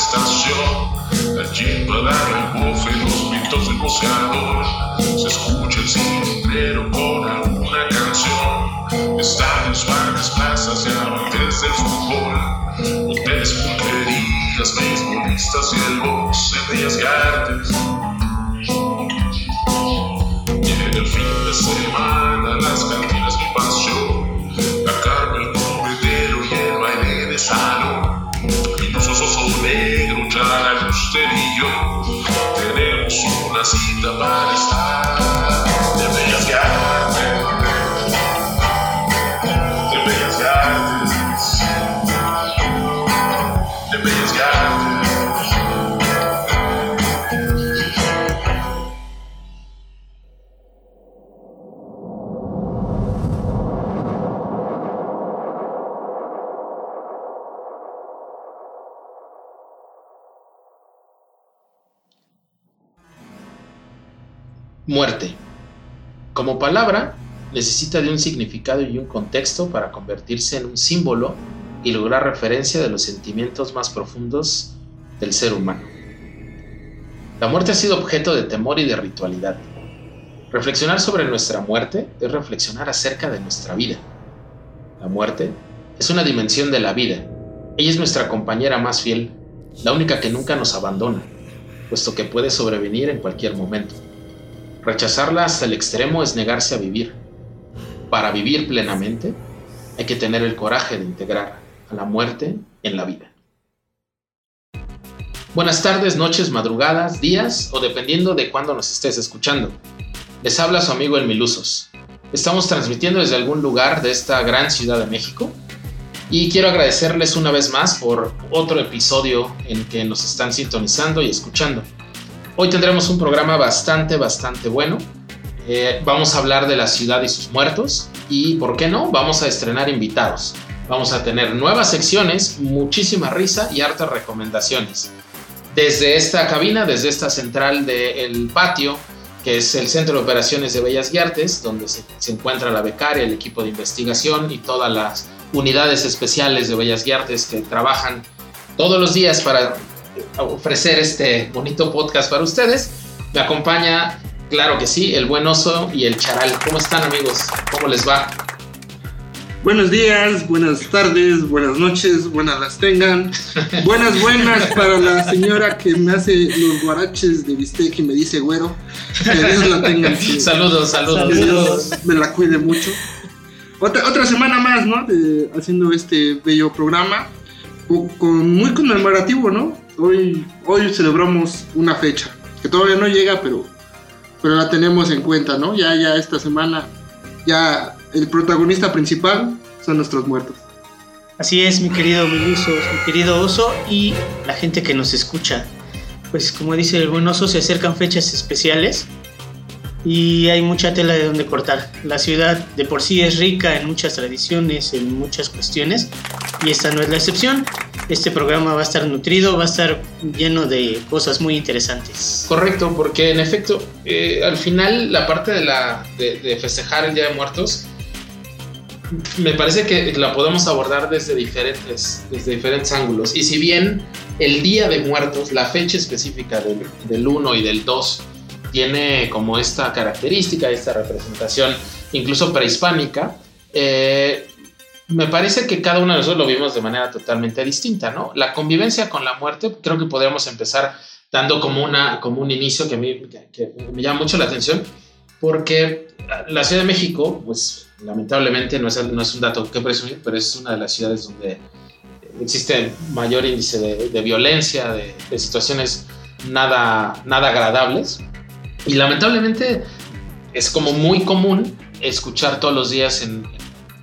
una manifestación. Allí para el bofe, los mitos del boceador. Se escucha el silbero con alguna canción. Estadios, bares, plazas y amantes del fútbol. Hoteles, pulquerías, beisbolistas y el box en bellas artes. Llega el fin de semana, las cantinas mi pasión. Una cita para Muerte. Como palabra, necesita de un significado y un contexto para convertirse en un símbolo y lograr referencia de los sentimientos más profundos del ser humano. La muerte ha sido objeto de temor y de ritualidad. Reflexionar sobre nuestra muerte es reflexionar acerca de nuestra vida. La muerte es una dimensión de la vida. Ella es nuestra compañera más fiel, la única que nunca nos abandona, puesto que puede sobrevenir en cualquier momento. Rechazarla hasta el extremo es negarse a vivir. Para vivir plenamente, hay que tener el coraje de integrar a la muerte en la vida. Buenas tardes, noches, madrugadas, días o dependiendo de cuándo nos estés escuchando. Les habla su amigo El Milusos. Estamos transmitiendo desde algún lugar de esta gran ciudad de México y quiero agradecerles una vez más por otro episodio en que nos están sintonizando y escuchando. Hoy tendremos un programa bastante, bastante bueno. Eh, vamos a hablar de la ciudad y sus muertos y, ¿por qué no? Vamos a estrenar invitados. Vamos a tener nuevas secciones, muchísima risa y hartas recomendaciones. Desde esta cabina, desde esta central del patio, que es el Centro de Operaciones de Bellas y Artes, donde se, se encuentra la becaria, el equipo de investigación y todas las unidades especiales de Bellas y Artes que trabajan todos los días para ofrecer este bonito podcast para ustedes. Me acompaña, claro que sí, el buen oso y el charal. ¿Cómo están amigos? ¿Cómo les va? Buenos días, buenas tardes, buenas noches, buenas las tengan. Buenas, buenas para la señora que me hace los guaraches de bistec y me dice güero. Que Dios la tenga. Saludos, saludos. que Dios me la cuide mucho. Otra, otra semana más, ¿no? De- haciendo este bello programa. co- Con, muy conmemorativo, ¿no? Hoy, hoy celebramos una fecha que todavía no llega, pero, pero la tenemos en cuenta, ¿no? Ya, ya esta semana, ya el protagonista principal son nuestros muertos. Así es, mi querido Milusos, mi querido Oso y la gente que nos escucha. Pues como dice el buen Oso, se acercan fechas especiales y hay mucha tela de donde cortar. La ciudad de por sí es rica en muchas tradiciones, en muchas cuestiones y esta no es la excepción. Este programa va a estar nutrido, va a estar lleno de cosas muy interesantes. Correcto, porque en efecto, eh, al final la parte de, la, de, festejar el Día de Muertos, me parece que la podemos abordar desde diferentes, desde diferentes ángulos. Y si bien el Día de Muertos, la fecha específica del, del 1 y del 2, tiene como esta característica, esta representación incluso prehispánica, eh, me parece que cada uno de nosotros lo vimos de manera totalmente distinta, ¿no? La convivencia con la muerte, creo que podríamos empezar dando como, una, como un inicio que, a mí, me llama mucho la atención, porque la Ciudad de México, pues lamentablemente no es, no es un dato que presumir, pero es una de las ciudades donde existe mayor índice de, violencia, de, situaciones nada, nada agradables. Y lamentablemente es como muy común escuchar todos los días en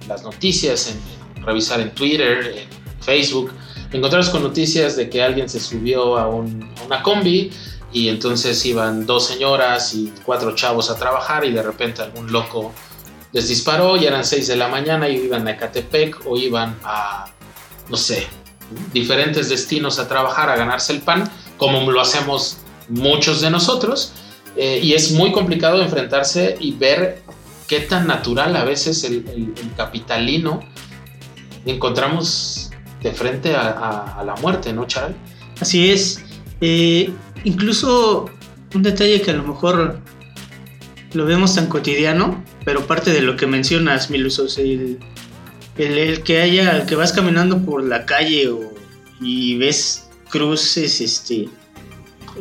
las noticias, en, revisar en Twitter, en Facebook, encontrarnos con noticias de que alguien se subió a, un, a una combi y entonces iban dos señoras y cuatro chavos a trabajar y de repente algún loco les disparó y eran 6 de la mañana y iban a Ecatepec o iban a, no sé, diferentes destinos a trabajar, a ganarse el pan, como lo hacemos muchos de nosotros. Eh, y es muy complicado enfrentarse y ver qué tan natural a veces el, el- el capitalino encontramos de frente a, a- a la muerte, ¿no, Charal? Así es. Eh, incluso un detalle que a lo mejor lo vemos tan cotidiano, pero parte de lo que mencionas, Milusos, el, el, el que haya, que vas caminando por la calle o, y ves cruces, este,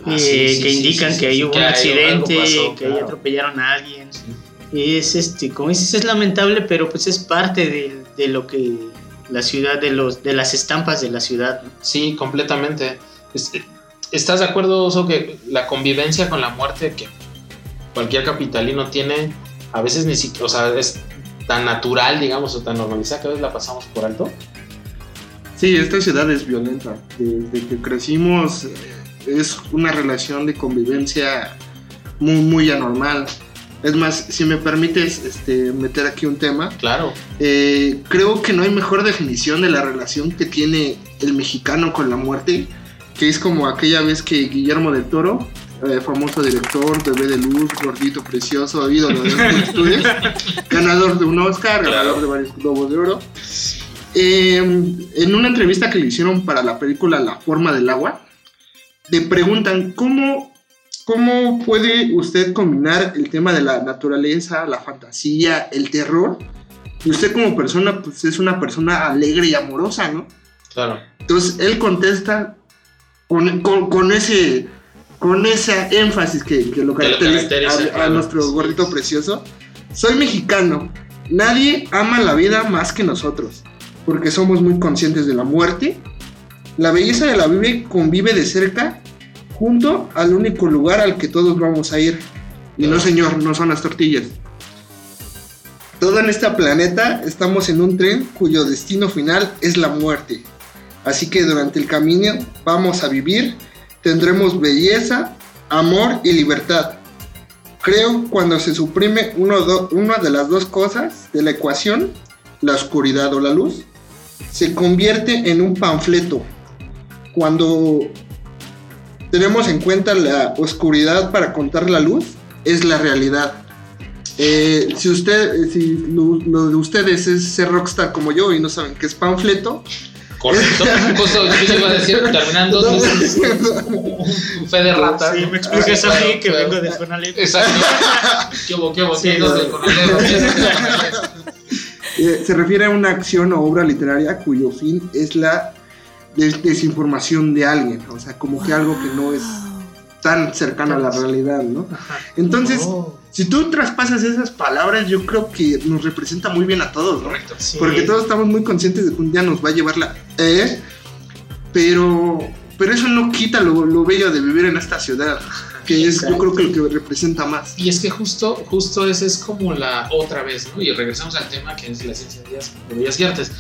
Ah, eh, sí, sí, que sí, indican que hay un accidente, pasó, que ahí claro. atropellaron a alguien. Es este, como dices, es lamentable, pero pues es parte de, de lo que la ciudad, de los, de las estampas de la ciudad. ¿no? Sí, completamente. Es- ¿Estás de acuerdo, Oso, que la convivencia con la muerte que cualquier capitalino tiene, a veces ni siquiera, o sea, es tan natural, digamos, o tan normalizada que a veces la pasamos por alto? Sí, esta ciudad es violenta. Desde que crecimos eh, es una relación de convivencia muy, muy anormal. Es más, si me permites este, meter aquí un tema, Claro, eh, creo que no hay mejor definición de la relación que tiene el mexicano con la muerte, que es como aquella vez que Guillermo del Toro, eh, famoso director, bebé de luz, gordito, precioso, ídolo de las multitudes, ganador de un Oscar, Claro. ganador de varios globos de oro, eh, en una entrevista que le hicieron para la película La forma del agua, le preguntan cómo, cómo puede usted combinar el tema de la naturaleza, la fantasía, el terror. Y usted como persona, pues es una persona alegre y amorosa, ¿no? claro. Entonces él contesta con, con, con ese con esa énfasis que, que lo Que lo caracteriza, caracteriza, a- a, nuestro gordito precioso. Soy mexicano. Nadie ama la vida más que nosotros, porque somos muy conscientes de la muerte. La belleza de la vida convive de cerca junto al único lugar al que todos vamos a ir. Y no, señor, no son las tortillas. Todo en este planeta estamos en un tren cuyo destino final es la muerte. Así que durante el camino vamos a vivir, tendremos belleza, amor y libertad. Creo cuando se suprime uno do- una de las dos cosas de la ecuación, la oscuridad o la luz, se convierte en un panfleto. Cuando tenemos en cuenta la oscuridad para contar la luz, es la realidad. Eh, si usted, eh, si lo, lo de ustedes es ser rockstar como yo y no saben qué es panfleto, Correcto. Justo yo iba a decir, terminando, un fe de rata. Sí, me explicas a mí Claro, que claro. vengo de Conalep. Exacto. ¿Qué hubo, qué no. Del coronel. eh, se refiere a una acción o obra literaria cuyo fin es la des- desinformación de alguien, o sea, como que algo que no es tan cercano a la realidad, ¿no? Entonces, Oh, si tú traspasas esas palabras, yo creo que nos representa muy bien a todos, ¿no? correcto. Sí. Porque todos estamos muy conscientes de que un día nos va a llevar la... ¿eh? Pero, pero eso no quita lo, lo bello de vivir en esta ciudad, que es yo creo que lo que representa más. Y es que justo, justo esa es como la otra vez, ¿no? Y regresamos al tema que es la ciencia de Bellas, de Bellas y Artes.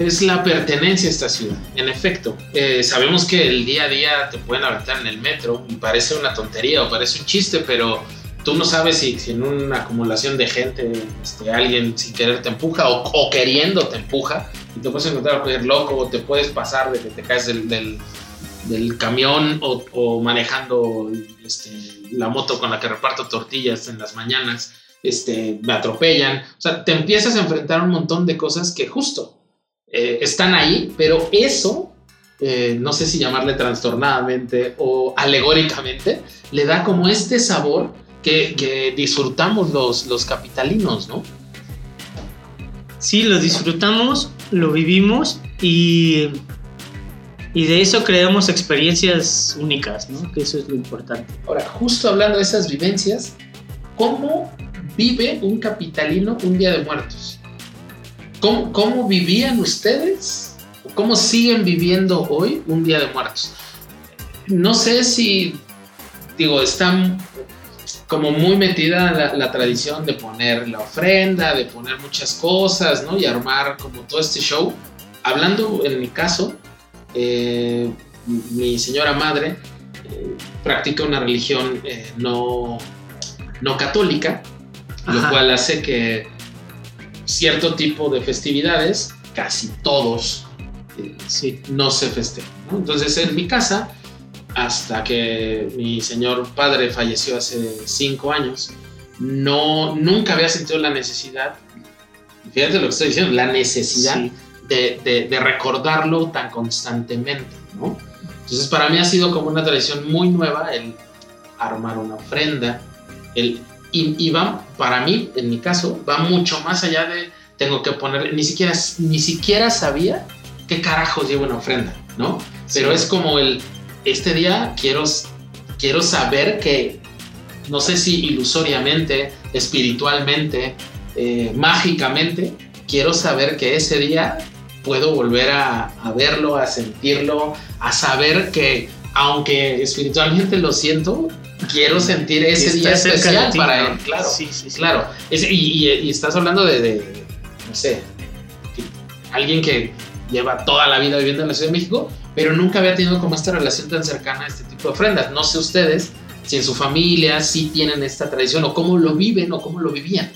Es la pertenencia a esta ciudad. En efecto, eh, sabemos que el día a día te pueden aventar en el metro y parece una tontería o parece un chiste, pero tú no sabes si, si en una acumulación de gente este, alguien sin querer te empuja o, queriendo te empuja y te puedes encontrar a cualquier loco o te puedes pasar de que te caes del, camión o, manejando este, la moto con la que reparto tortillas en las mañanas, este, me atropellan. O sea, te empiezas a enfrentar un montón de cosas que justo eh, están ahí, pero eso, eh, no sé si llamarle trastornadamente o alegóricamente, le da como este sabor que, que disfrutamos los, los capitalinos, ¿no? Sí, lo disfrutamos, lo vivimos y, y de eso creamos experiencias únicas, ¿no? Que eso es lo importante. Ahora, justo hablando de esas vivencias, ¿cómo vive un capitalino un día de muertos? ¿Cómo, cómo vivían ustedes? ¿Cómo siguen viviendo hoy un día de muertos? No sé si, digo, están como muy metida la, la tradición de poner la ofrenda, de poner muchas cosas, ¿no? Y armar como todo este show. Hablando en mi caso, eh, mi señora madre eh, practica una religión eh, no, no católica lo Ajá. cual hace que cierto tipo de festividades, casi todos, eh, Sí. no se festejan. ¿no? Entonces, en mi casa, hasta que mi señor padre falleció hace cinco años, no, nunca había sentido la necesidad, fíjate lo que estoy diciendo, la necesidad Sí. de, de- de recordarlo tan constantemente, ¿no? Entonces para mí ha sido como una tradición muy nueva el armar una ofrenda, el, y, y va, para mí, en mi caso, va mucho más allá de tengo que poner, ni siquiera, ni siquiera sabía qué carajos lleva una ofrenda, ¿no? Pero es como el, este día quiero, quiero saber que, no sé si ilusoriamente, espiritualmente, eh, mágicamente, quiero saber que ese día puedo volver a, a verlo, a sentirlo, a saber que aunque espiritualmente lo siento, quiero sentir ese Está día cerca de especial ti, para ¿no? él, claro. Sí, sí, sí. Claro, Es- y, y- y estás hablando de, de, no sé, que- alguien que lleva toda la vida viviendo en la Ciudad de México, pero nunca había tenido como esta relación tan cercana a este tipo de ofrendas. No sé ustedes si en su familia sí tienen esta tradición o cómo lo viven o cómo lo vivían.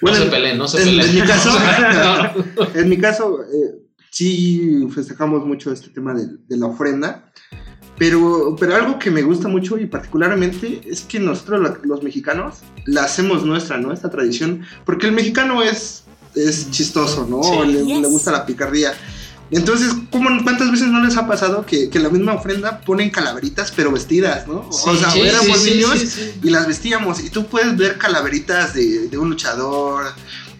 Bueno, no se peleen, no se en- peleen. en mi caso- O sea, no. En mi caso, eh, sí festejamos mucho este tema de, de la ofrenda, pero, pero algo que me gusta mucho y particularmente es que nosotros la- los mexicanos la hacemos nuestra, ¿no? Esta tradición, porque el mexicano es, es chistoso, ¿no? Sí. Le, Yes. le gusta la picardía. Entonces, ¿cómo, ¿cuántas veces no les ha pasado que, que la misma ofrenda ponen calaveritas pero vestidas, ¿no? o sea, Sí, éramos sí, sí, niños sí, sí. y las vestíamos. Y tú puedes ver calaveritas de, de un luchador,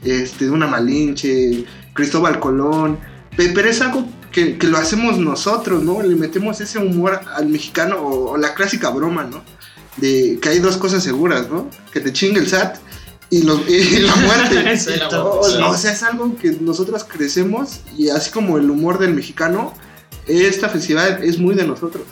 este, de una Malinche, Cristóbal Colón. pe- Pero es algo que, que lo hacemos nosotros, ¿no? Le metemos ese humor al mexicano o, o la clásica broma, ¿no? De que hay dos cosas seguras, ¿no? Que te chingue el SAT y, los- y la muerte. Exacto. O, Sí. o sea, es algo que nosotros crecemos y así como el humor del mexicano, esta festividad es muy de nosotros.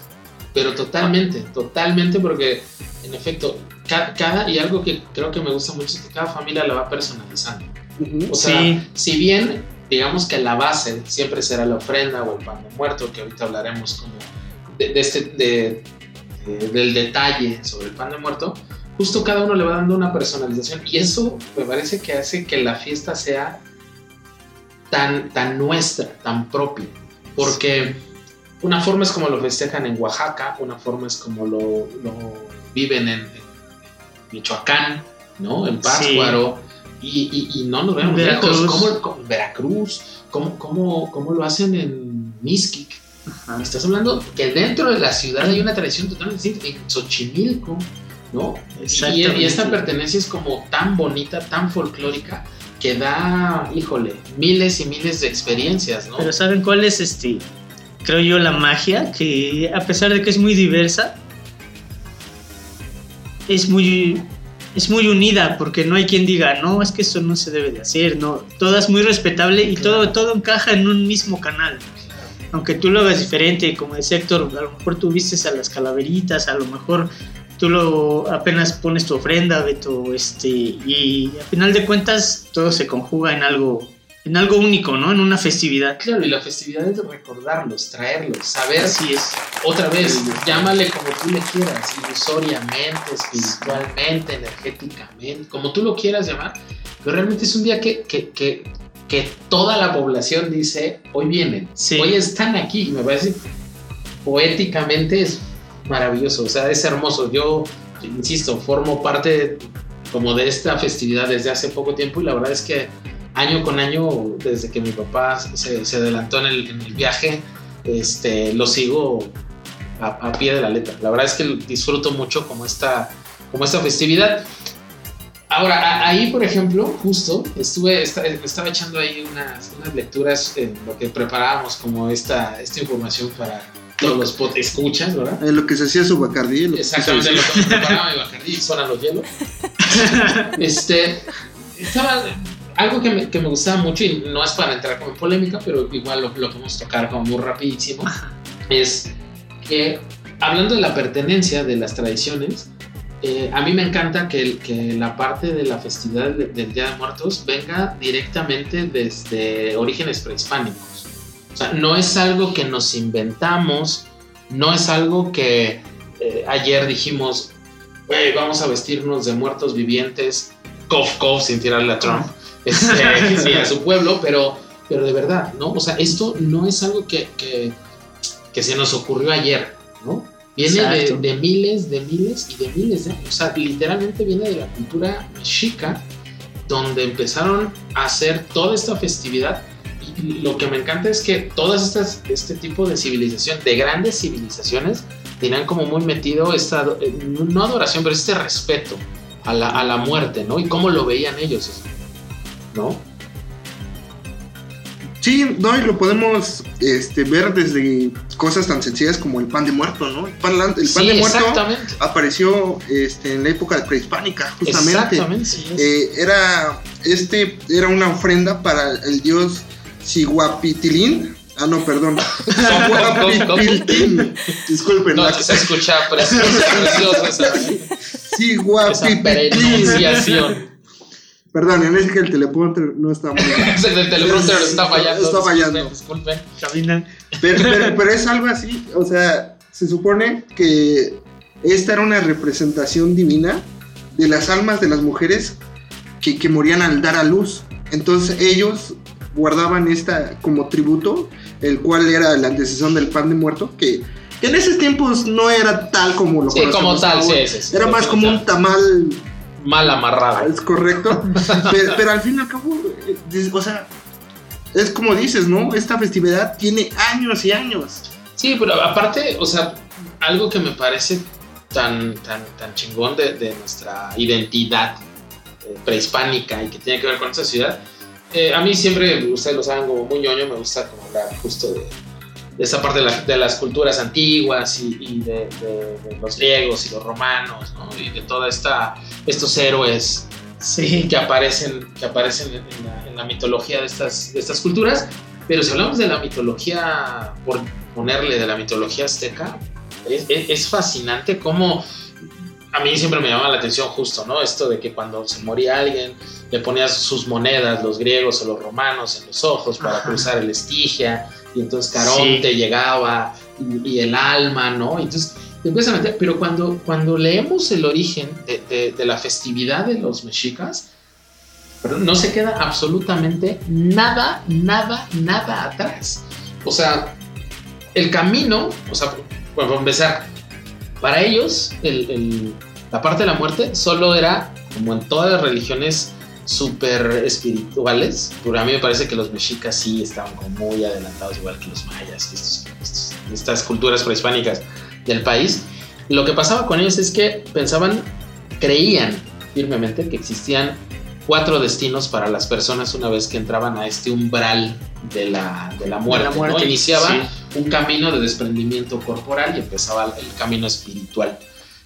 Pero totalmente, totalmente, porque en efecto, ca- cada, y algo que creo que me gusta mucho es que cada familia la va personalizando. Ujú. O sea, Sí. si bien digamos que la base siempre será la ofrenda o el pan de muerto, que ahorita hablaremos como de, de este, de- de- del detalle sobre el pan de muerto, justo cada uno le va dando una personalización y eso me parece que hace que la fiesta sea tan, tan nuestra, tan propia, porque una forma es como lo festejan en Oaxaca, una forma es como lo, lo viven en, en Michoacán, ¿no? En Pátzcuaro. Y, y- y no nos vemos Veracruz. lejos. ¿Cómo, cómo- Veracruz, ¿cómo, cómo, cómo lo hacen en Mixquic? Ajá. Me estás hablando que dentro de la ciudad hay una tradición totalmente distinta. En Xochimilco, ¿no? Y, y esta pertenencia es como tan bonita, tan folclórica, que da, híjole, miles y miles de experiencias, ¿no? Pero ¿saben cuál es este? Creo yo la magia, que a pesar de que es muy diversa, es muy, es muy unida, porque no hay quien diga, no, es que eso no se debe de hacer, no, todo es muy respetable y Claro. todo, todo encaja en un mismo canal. Aunque tú lo hagas diferente, como decía Héctor, a lo mejor tú vistes a las calaveritas, a lo mejor tú lo apenas pones tu ofrenda, Beto, este, y al final de cuentas todo se conjuga en algo, en algo único, ¿no? En una festividad. Claro, y la festividad es recordarlos, traerlos, saber Así es. Otra vez, llámale como tú le quieras, ilusoriamente, espiritualmente, energéticamente, como tú lo quieras llamar, pero realmente es un día que, que, que, que toda la población dice, hoy vienen, Sí. hoy están aquí, y me parece poéticamente es maravilloso, o sea, es hermoso, yo, insisto, formo parte como de esta festividad desde hace poco tiempo y la verdad es que año con año, desde que mi papá se, se adelantó en el, en el viaje, este, lo sigo a, a pie de la letra. La verdad es que disfruto mucho como esta, como esta festividad. Ahora, a- ahí, por ejemplo, justo estuve, esta- estaba echando ahí unas, unas lecturas en lo que preparábamos como esta, esta información para todos los pot escuchas, ¿verdad? En lo que se hacía su bacardí. Exactamente lo que preparaba mi Bacardí y suenan los hielos. este, estaba algo que me, que me gustaba mucho y no es para entrar como en polémica, pero igual lo, lo podemos tocar como muy rapidísimo, es que hablando de la pertenencia de las tradiciones, eh, a mí me encanta que, que la parte de la festividad de- del Día de Muertos venga directamente desde orígenes prehispánicos. O sea, no es algo que nos inventamos, no es algo que eh, ayer dijimos, güey, vamos a vestirnos de muertos vivientes, cof, cof, sin tirarle a Trump, este, sí, a su pueblo, pero, pero de verdad, ¿no? O sea, esto no es algo que, que, que se nos ocurrió ayer, ¿no? Viene de, de miles, de miles y de miles de años. O sea, literalmente viene de la cultura mexica, donde empezaron a hacer toda esta festividad. Y lo que me encanta es que todas estas, este tipo de civilización, de grandes civilizaciones, tenían como muy metido esta, eh, no adoración, pero este respeto a la, a la muerte, ¿no? Y cómo lo veían ellos, ¿no? Sí, no, y lo podemos este, ver desde cosas tan sencillas como el pan de muerto, ¿no? El pan, el pan Sí, de muerto apareció este, en la época prehispánica, justamente. Exactamente. Eh, era, este, era una ofrenda para el dios Siguapitilín. Ah, no, perdón. Siguapitilín. Disculpen. No, se escucha precioso, precioso esa, pronunciación. Perdón, en ese que el teleprompter no está muy bien. El teleprompter está fallando. Está fallando. Disculpen. Caminan. Pero, pero- pero es algo así, o sea, se supone que esta era una representación divina de las almas de las mujeres que, que morían al dar a luz. Entonces ellos guardaban esta como tributo, el cual era la antecesión del pan de muerto, que, que en esos tiempos no era tal como lo Sí, como tal, sí, sí. Era más como un tamal, Mal amarrado. es correcto, pero, pero al fin y al cabo, eh, o sea, es como dices, ¿no? Esta festividad tiene años y años. Sí, pero aparte, o sea, algo que me parece tan, tan, tan chingón de, de nuestra identidad eh, prehispánica y que tiene que ver con esta ciudad, eh, a mí siempre, ustedes lo saben, como muy ñoño, me gusta como hablar justo de esa parte de, la- de las culturas antiguas y, y de, de- de los griegos y los romanos, ¿no? Y de toda esta, estos héroes Sí. que aparecen, que aparecen en, la, en la mitología de estas, de estas culturas. Pero si hablamos de la mitología, por ponerle de la mitología azteca, es, es- es fascinante cómo a mí siempre me llama la atención justo, ¿no? Esto de que cuando se moría alguien, le ponías sus monedas, los griegos o los romanos, en los ojos para Ajá. cruzar el estigia, y entonces Caronte Sí. llegaba, y, y el alma, ¿no? Entonces te empiezas a meter, pero cuando, cuando leemos el origen de, de- de la festividad de los mexicas, no se queda absolutamente nada, nada, nada atrás. O sea, el camino, o sea, bueno, para empezar, para ellos el- el- la parte de la muerte solo era, como en todas las religiones súper espirituales, pero a mí me parece que los mexicas sí estaban como muy adelantados, igual que los mayas, que estos- estos- estas culturas prehispánicas del país. Lo que pasaba con ellos es que pensaban, creían firmemente que existían cuatro destinos para las personas una vez que entraban a este umbral de la, de la muerte. La muerte, ¿no? Iniciaba sí. un camino de desprendimiento corporal y empezaba el camino espiritual.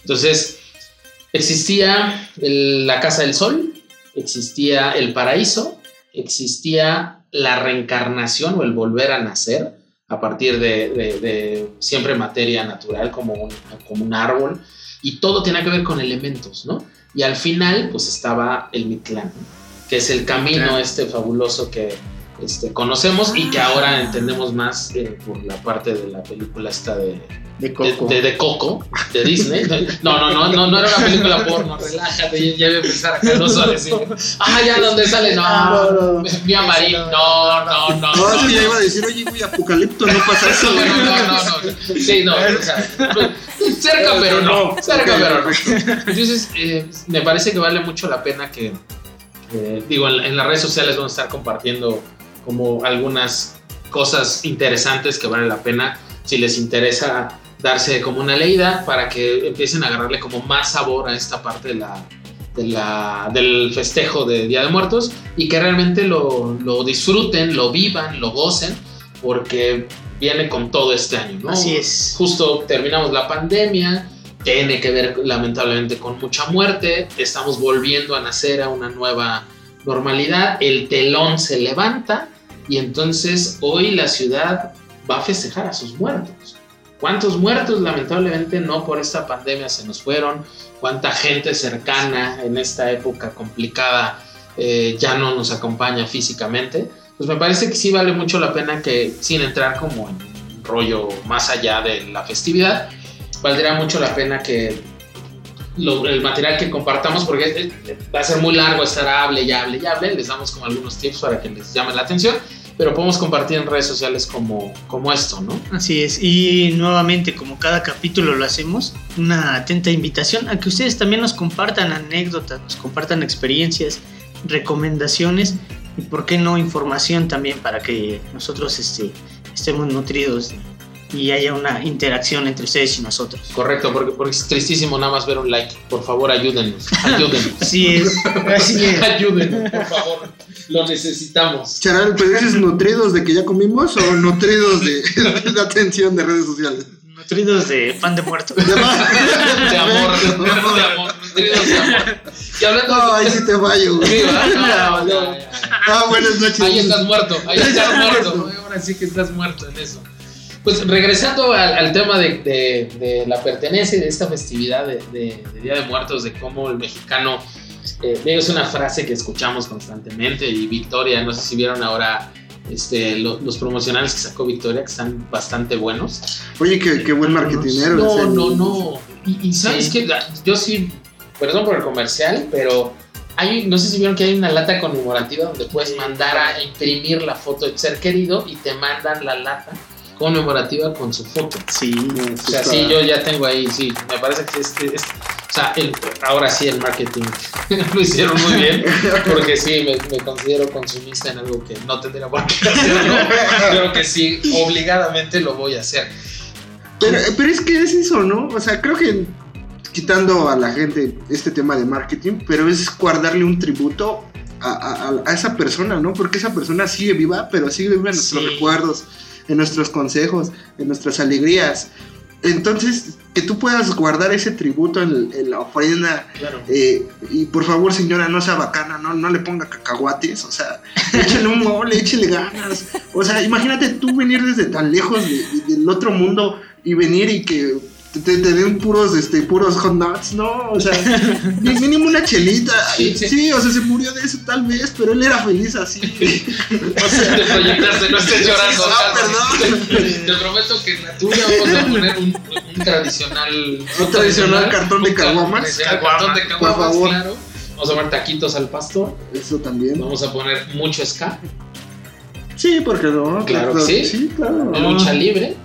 Entonces, existía el- la Casa del Sol, existía el paraíso, existía la reencarnación o el volver a nacer a partir de, de- de siempre materia natural como un, como un árbol y todo tenía que ver con elementos, ¿no? Y al final, pues estaba el Mictlán, que es el camino Claro. este fabuloso que este, conocemos y que ahora entendemos más eh, por la parte de la película esta de, De Coco. de- de Coco, de Disney. No, no, no, no, no era una película porno, relájate, ya, ya voy a empezar a Carlos a decir, ah, ya, ¿dónde sale? No, No, no, no. mi amarillo, no, no, no. No, ya iba a decir, oye, güey, Apocalipto, no pasa eso. No, no, no, no, no. Sí, no, o sea, cerca pero no, cerca pero no. Entonces, eh, me parece que vale mucho la pena que, eh, digo, en, en las redes sociales vamos a estar compartiendo como algunas cosas interesantes que vale la pena si les interesa darse como una leída para que empiecen a agarrarle como más sabor a esta parte de la, de la- del festejo de Día de Muertos y que realmente lo, lo disfruten, lo vivan, lo gocen, porque viene con todo este año, ¿no? Así es. Justo terminamos la pandemia, tiene que ver lamentablemente con mucha muerte, estamos volviendo a nacer a una nueva normalidad, el telón se levanta y entonces hoy la ciudad va a festejar a sus muertos. ¿Cuántos muertos lamentablemente no por esta pandemia se nos fueron? ¿Cuánta gente cercana en esta época complicada eh, ya no nos acompaña físicamente? Pues me parece que sí vale mucho la pena que sin entrar como en un rollo más allá de la festividad, valdría mucho la pena que lo- el material que compartamos, porque eh, va a ser muy largo estar hable y hable y hable, les damos como algunos tips para que les llame la atención, pero podemos compartir en redes sociales como, como esto, ¿no? Así es, y nuevamente, como cada capítulo lo hacemos, una atenta invitación a que ustedes también nos compartan anécdotas, nos compartan experiencias, recomendaciones y, por qué no, información también para que nosotros este, estemos nutridos y haya una interacción entre ustedes y nosotros. Correcto, porque, porque es tristísimo nada más ver un like. Por favor, ayúdennos, ayúdennos. Así es, así es. ayúdennos, por favor. Lo necesitamos. Charal, ¿pero dices nutridos de que ya comimos o nutridos de, de atención de redes sociales? Nutridos de pan de muerto. De, De amor, de amor, nutridos de amor. Y hablando No, ahí sí te fallo, ya. Ah, buenas noches. Ahí estás muerto, ahí estás muerto. Ahora sí que estás muerto en eso. Pues regresando al, al tema de, de- de la pertenencia y de esta festividad de, de- de Día de Muertos, de cómo el mexicano, eh, es una frase que escuchamos constantemente y Victoria, no sé si vieron ahora este, lo- los promocionales que sacó Victoria, que están bastante buenos. Oye, qué, qué buen marketinero. No, ese. no, no. Y, y sabes Sí. que yo sí, perdón por el comercial, pero hay, no sé si vieron que hay una lata conmemorativa donde puedes mandar a imprimir la foto del ser querido y te mandan la lata conmemorativa con su foto. Sí, O sea, sí, yo ya tengo ahí, sí, me parece que este, este- o sea, el- ahora sí el marketing lo hicieron muy bien, porque sí, me, me considero consumista en algo que no tendría por qué hacerlo. Creo que sí, obligadamente lo voy a hacer. Pero, pero es que es eso, ¿no? O sea, creo que quitando a la gente este tema de marketing, pero es guardarle un tributo a, a- esa persona, ¿no? Porque esa persona sigue viva, pero sigue viva en nuestros Sí. recuerdos, en nuestros consejos, en nuestras alegrías. Entonces, que tú puedas guardar ese tributo en, en la ofrenda, Claro. eh, y por favor, señora, no sea bacana, no, no le ponga cacahuates, o sea, échale un mole, échale ganas. O sea, imagínate tú venir desde tan lejos de- de- del otro mundo y venir y que te, te den puros, este, puros hot nuts, no, o sea, mínimo una chelita. Sí, Sí, sí. o sea, se murió de eso tal vez, pero él era feliz así. O sea, de proyectarse, no estés llorando. Ah, Carlos. perdón. Te prometo que en la tuya vamos a poner un, un tradicional. Un tradicional cartón de caguamas. cartón de Por caguamas, favor. claro. Vamos a poner taquitos al pastor. Eso también. Vamos a poner mucho ska, Sí, porque no. Claro que sí. Sí, claro. lucha libre.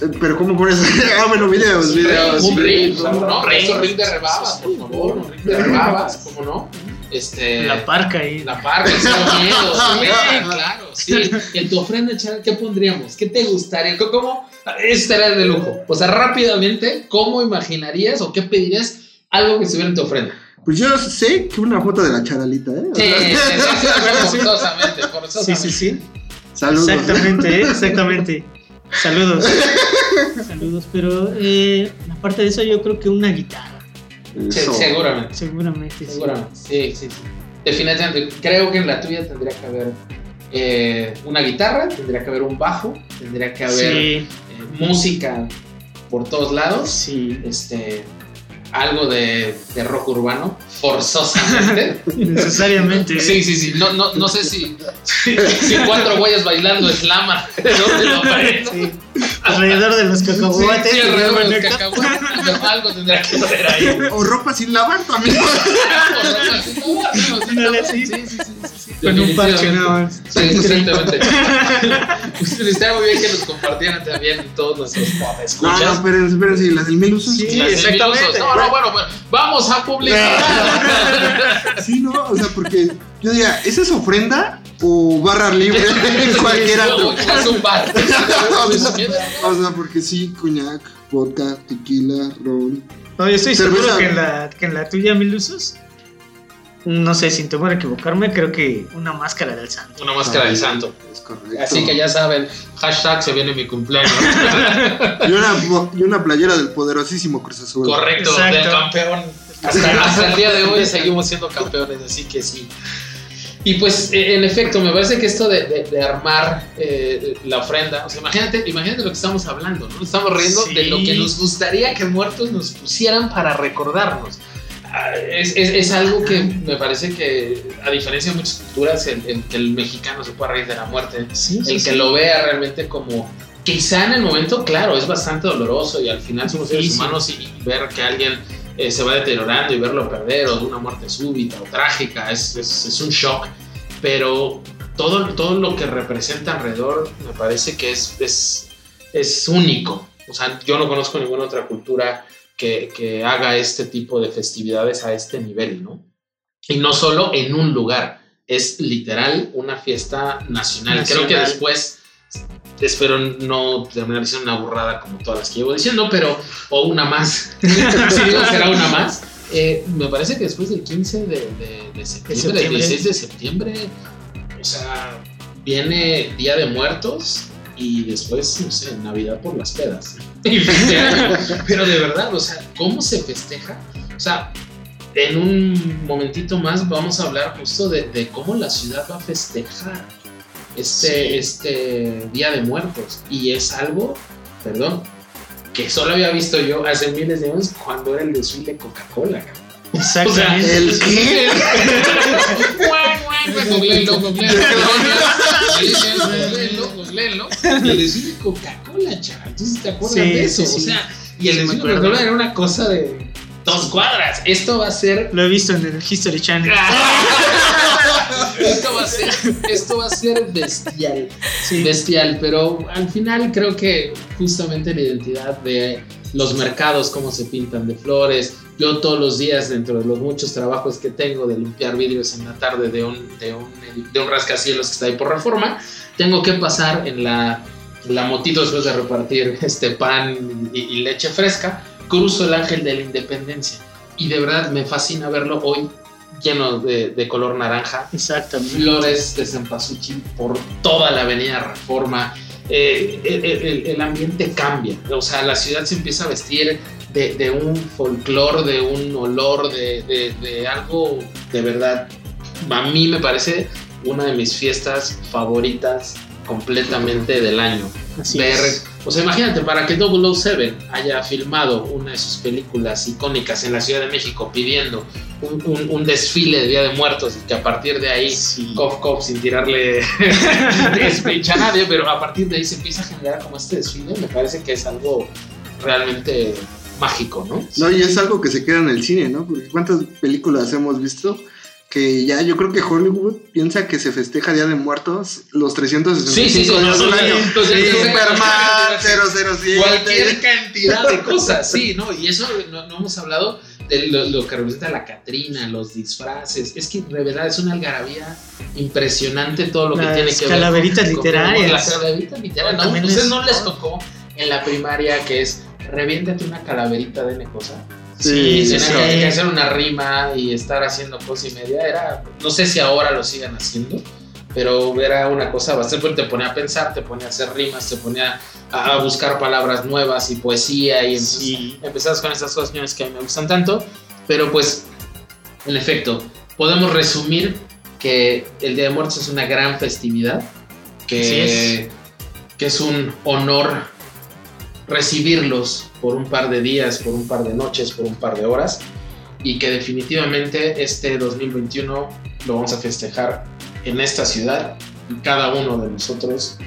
Pero ¿cómo pones? ah, bueno, videos, videos. un ¿cómo no? Eso ring de rebabas, por favor. Un ring de rebabas, ¿cómo no? Este. la parca ahí. La parca, miedo, sí, claro, sí. En tu ofrenda, Charal, ¿qué pondríamos? ¿Qué te gustaría? ¿Cómo? Este era de lujo. O sea, rápidamente, ¿cómo imaginarías o qué pedirías algo que estuviera en tu ofrenda? Pues yo sé que una foto de la charalita, ¿eh? Sí, sí, sí, sí, forzosamente, Sí, sí, sí. Saludos. Exactamente, ¿eh? exactamente. Saludos. Saludos, pero eh, aparte de eso, yo creo que una guitarra. Seguramente, Seguramente. sí. seguramente. Sí, sí, sí. Definitivamente, creo que en la tuya tendría que haber eh, una guitarra, tendría que haber un bajo, tendría que haber Sí, eh, música por todos lados. sí. este algo de, de rock urbano forzosamente Necesariamente. sí sí sí no, no, no sé si, si, si cuatro güeyes bailando slam alrededor de la pared ¿no? Sí. Alrededor de los Sí, cacahuates. sí, alrededor de los cacahuates, pero algo tendrá que haber ahí O ropa sin lavar también. Sí. sí, sí, sí, sí, sí. Con un parche Definitivamente. nada más. Sí, exactamente. Pues, Estaría muy bien que nos compartieran también todos nuestros No, no, espérense. ¿Las del mil usos? Sí. Exactamente. No, no, bueno, bueno, vamos a publicar. Sí, no, o sea, porque yo diría, ¿esa es ofrenda o barra libre en cualquier No, otro? Es un bar. O sea, porque sí, coñac, vodka, tequila, ron. No, yo estoy Cerveza. seguro que en la, que en la tuya, mil usos, no sé, sin temor a equivocarme, creo que una máscara del santo. Una máscara del santo. Es correcto. Así que ya saben, hashtag se viene mi cumpleaños. Y una, y una playera del poderosísimo Cruz Azul. Correcto, Exacto. del campeón. Hasta, hasta el día de hoy seguimos siendo campeones, así que sí. Y pues, eh, en efecto, me parece que esto de, de- de armar eh, la ofrenda, o sea, imagínate, imagínate lo que estamos hablando, ¿no? Estamos riendo Sí. de lo que nos gustaría que muertos nos pusieran para recordarnos. Ah, Es, es- es algo que me parece que, a diferencia de muchas culturas, el, el que el mexicano se pueda reír de la muerte, Sí, el que lo vea realmente como quizá en el momento claro es bastante doloroso y al final somos seres humanos y, y ver que alguien eh, se va deteriorando y verlo perder o de una muerte súbita o trágica, es, es, es un shock, pero todo, todo lo que representa alrededor me parece que es, es, es único. O sea, yo no conozco ninguna otra cultura que, que haga este tipo de festividades a este nivel, ¿no? Y no solo en un lugar, es literal una fiesta nacional. Creo que Nacional. después, espero no terminar diciendo una burrada como todas las que llevo diciendo, pero, o una más, si digo será una más. Eh, me parece que después del 15 de, de- de septiembre, el septiembre. 16 de septiembre, o sea, viene Día de Muertos y después, no sé, Navidad por las pedas. Pero de verdad, o sea, ¿cómo se festeja? O sea, en un momentito más vamos a hablar justo de, de cómo la ciudad va a festejar este, Sí. este Día de Muertos. Y es algo, perdón, que solo había visto yo hace miles de años cuando era el desfile Coca-Cola. cabrón. Exactamente. ¿El qué? Googleenlo, googleenlo. Googleenlo, googleenlo. Y el desfile Coca-Cola, chaval. Entonces te acuerdas Sí, de eso. sí, O sí. sea, y el Sí, desfile acuerdo. Coca-Cola era una cosa de dos cuadras. Esto va a ser Lo he visto en el History Channel. esto va a ser, esto va a ser bestial, Sí. bestial, pero al final creo que justamente la identidad de los mercados, cómo se pintan de flores. Yo todos los días, dentro de los muchos trabajos que tengo de limpiar vidrios en la tarde de un, de un, de un rascacielos que está ahí por reforma, tengo que pasar en la, la motito después de repartir este pan y, y leche fresca, cruzo el ángel de la independencia. Y de verdad me fascina verlo hoy lleno de, de color naranja, Exactamente. flores de cempasúchil por toda la avenida Reforma. Eh, el, el- el ambiente cambia, o sea, la ciudad se empieza a vestir de, de un folclore, de un olor, de, de- de algo de verdad. A mí me parece una de mis fiestas favoritas completamente del año Así ver, es. O sea, imagínate, para que 007 haya filmado una de sus películas icónicas en la Ciudad de México pidiendo un, un- un desfile de Día de Muertos y que a partir de ahí, Sí. cof cof sin tirarle speech a nadie, pero a partir de ahí se empieza a generar como este desfile, me parece que es algo realmente mágico, ¿no? No, y es algo que se queda en el cine, ¿no? Porque cuántas películas hemos visto que ya yo creo que Hollywood piensa que se festeja Día de Muertos los 365 Sí, sí, sí, días del año. Superman, 007. cualquier cantidad de cosas, sí, ¿no? Y eso no, no hemos hablado de lo, lo que representa la Catrina, los disfraces. Es que de verdad es una algarabía impresionante todo lo que Las tiene que ver. calaveritas literarias. Las calaveritas literarias. ¿no? ¿Ustedes es- no les tocó en la primaria que es reviéntate una calaverita de N cosa? Sí, sí, sí. que hacer una rima y estar haciendo cosa y media. Era, no sé si ahora lo sigan haciendo, pero era una cosa bastante, te ponía a pensar, te ponía a hacer rimas, te ponía a, a buscar palabras nuevas y poesía y Sí. empezabas con esas cosas que a mí me gustan tanto, pero pues, en efecto, podemos resumir que el Día de Muertos es una gran festividad, que, Así que es un honor recibirlos por un par de días, por un par de noches, por un par de horas, y que definitivamente este 2021 lo vamos a festejar en esta ciudad, y cada uno de nosotros,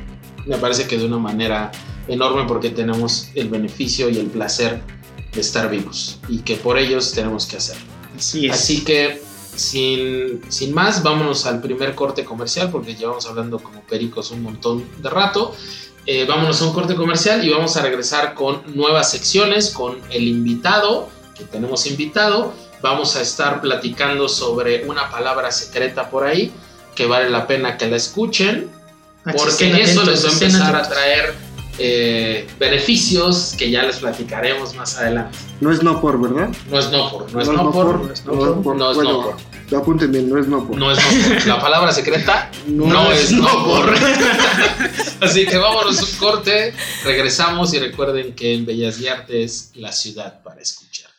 me parece que de una manera enorme porque tenemos el beneficio y el placer de estar vivos y que por ellos tenemos que hacerlo. Así es. Así que sin, sin más, vámonos al primer corte comercial porque llevamos hablando como pericos un montón de rato. Eh, vámonos a un corte comercial y vamos a regresar con nuevas secciones, con el invitado, que tenemos invitado. Vamos a estar platicando sobre una palabra secreta por ahí que vale la pena que la escuchen porque Estén eso atentos, les va a empezar a atentos. traer eh, beneficios que ya les platicaremos más adelante. No es no por, ¿verdad? No es no por, no es No por, por, no es no no es por, por. no es Bueno, no por. Apunten bien, no es no por. No es no por. La palabra secreta no, es no por. Así que vámonos un corte, regresamos y recuerden que en Bellas y Artes la ciudad para escuchar.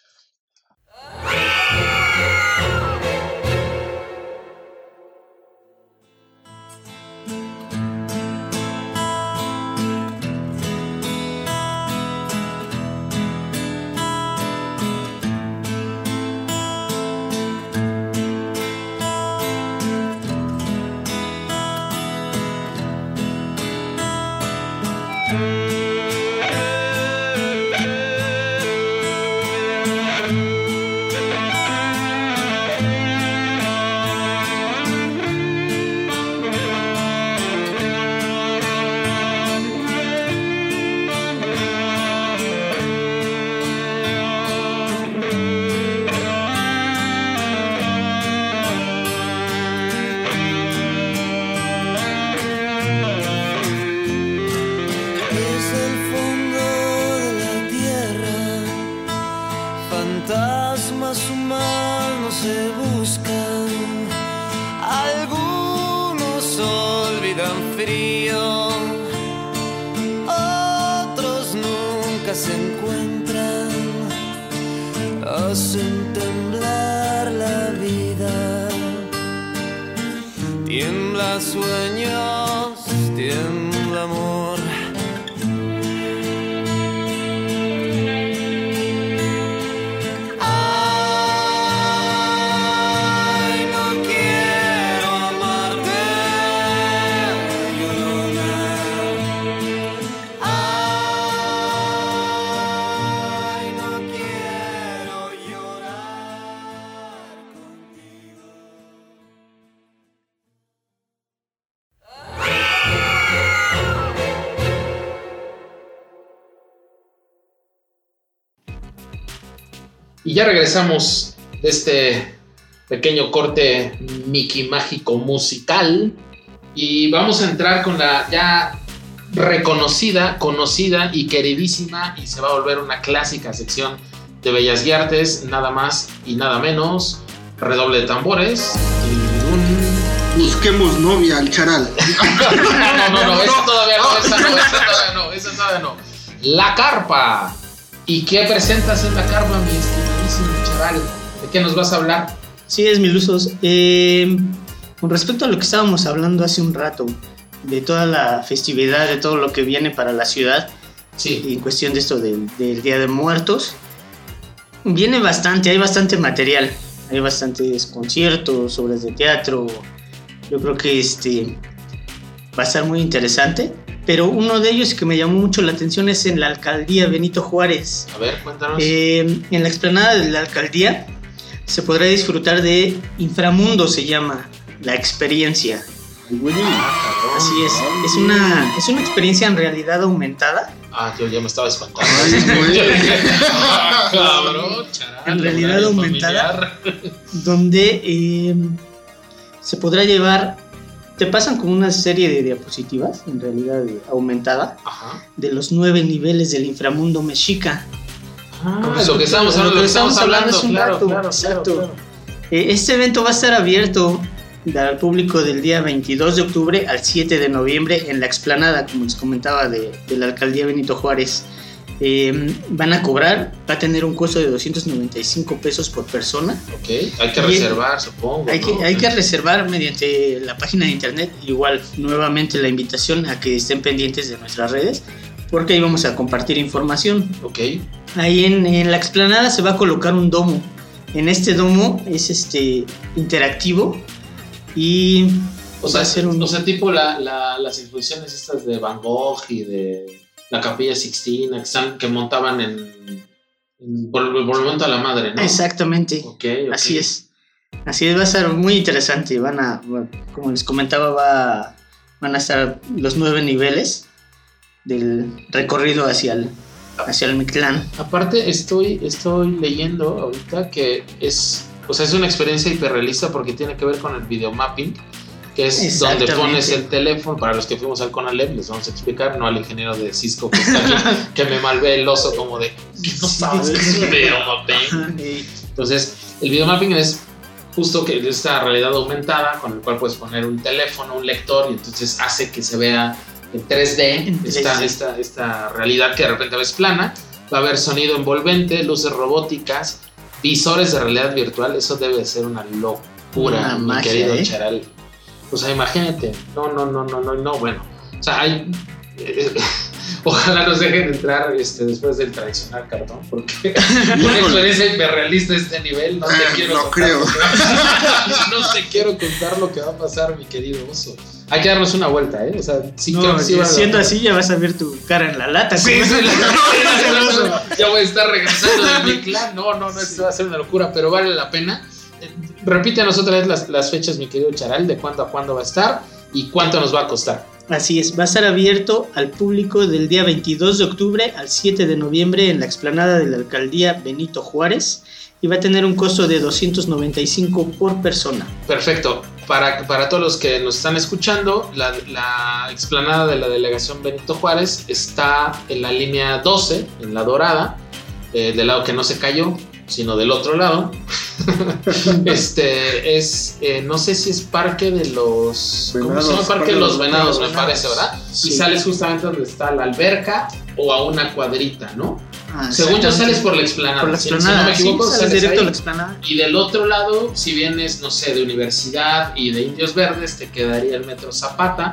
Y ya regresamos de este pequeño corte Mickey mágico musical. Y vamos a entrar con la ya reconocida, conocida y queridísima, y se va a volver una clásica sección de Bellas y Artes, nada más y nada menos. Redoble de tambores. Busquemos novia al charal. No, no, no, eso todavía no, esa no, esa todavía no, esa todavía no. La carpa. ¿Y qué presentas en la carpa, mi chaval? ¿De qué nos vas a hablar? Sí, es mil usos. Eh, con respecto a lo que estábamos hablando hace un rato, de toda la festividad, de todo lo que viene para la ciudad, Sí, en cuestión de esto del, del Día de Muertos, viene bastante, hay bastante material, hay bastantes conciertos, obras de teatro. Yo creo que este va a estar muy interesante. Pero uno de ellos que me llamó mucho la atención es en la alcaldía Benito Juárez. a ver, cuéntanos. Eh, en la explanada de la alcaldía se podrá disfrutar de Inframundo, se llama la experiencia. Ah, Así es, es una, es una experiencia en realidad aumentada. Ah, yo ya me estaba espantando. Ah, Cabrón, En realidad aumentada. familiar. donde eh, se podrá llevar, te pasan con una serie de diapositivas, en realidad eh, aumentada, Ajá. de los nueve niveles del inframundo mexica. Ah, lo que hablando, Lo que estamos hablando, hace un claro, rato, claro, exacto. claro, Eh, este evento va a estar abierto al público del día 22 de octubre al 7 de noviembre en la explanada, como les comentaba, de, de la alcaldía Benito Juárez. Eh, van a cobrar, va a tener un costo de 295 pesos por persona. Ok, hay que Y- reservar, supongo. Hay que, ¿no? hay que reservar mediante la página de internet. Igual, nuevamente la invitación a que estén pendientes de nuestras redes, porque ahí vamos a compartir información. Ok, Ahí en, en la explanada se va a colocar un domo. En este domo es este interactivo y o va sea, a ser un o sea tipo la, la- las exposiciones estas de Van Gogh y de la Capilla Sixtina que, están, que montaban en, en- por, el Monumento a la Madre, ¿no? exactamente. Así es. Así es, va a ser muy interesante. Van a, como les comentaba, va, van a estar los nueve niveles del recorrido hacia el, hacia el Mictlán. Aparte, estoy, estoy leyendo ahorita que es, o sea, es una experiencia hiperrealista porque tiene que ver con el videomapping, que es donde pones el teléfono. Para los que fuimos al Conalep, les vamos a explicar, no al ingeniero de Cisco que está aquí, que me malvé el oso como de, ¿qué no sabes qué es un videomapping? Entonces, el videomapping es justo que esta realidad aumentada con el cual puedes poner un teléfono, un lector y entonces hace que se vea en 3D, En Esta, 3D. esta, esta realidad que de repente ves plana. Va a haber sonido envolvente, luces robóticas, visores de realidad virtual. Eso debe de ser una locura, Una mi magia, querido ¿eh? Charal. O sea, imagínate. No, no, no, no, no, no, bueno. O sea, hay. eh, Ojalá nos dejen entrar este, después del tradicional cartón, porque una experiencia hiperrealista a este nivel, no te Ah, quiero no contar creo. lo que- no te quiero contar lo que va a pasar, mi querido oso. Hay que darnos una vuelta, ¿eh? O sea, sí no, creo que sí siendo así ya vas a ver tu cara en la lata. Sí, sí, la- ya voy a estar regresando de mi clan. No, no, no, esto va a ser una locura, pero vale la pena. Repítenos otra vez las, las fechas, mi querido Charal, de cuándo a cuándo va a estar y cuánto nos va a costar. Así es, va a estar abierto al público del día 22 de octubre al 7 de noviembre en la explanada de la alcaldía Benito Juárez y va a tener un costo de 295 por persona. Perfecto. Para, para todos los que nos están escuchando, la, la explanada de la delegación Benito Juárez está en la línea 12, en la dorada, eh, del lado que no se cayó. Sino del otro lado. este es, eh, no sé si es Parque de los. ¿Cómo Venados, se llama? Parque de los Venados, me parece, ¿verdad? Sí. Y sales justamente donde está la alberca o a una cuadrita, ¿no? Ah, Según yo sales por la explanada. Por la si- no me equivoco, sí, sales sales directo a ahí. la explanada. Y del otro lado, si vienes, no sé, de Universidad y de Indios Verdes, te quedaría el metro Zapata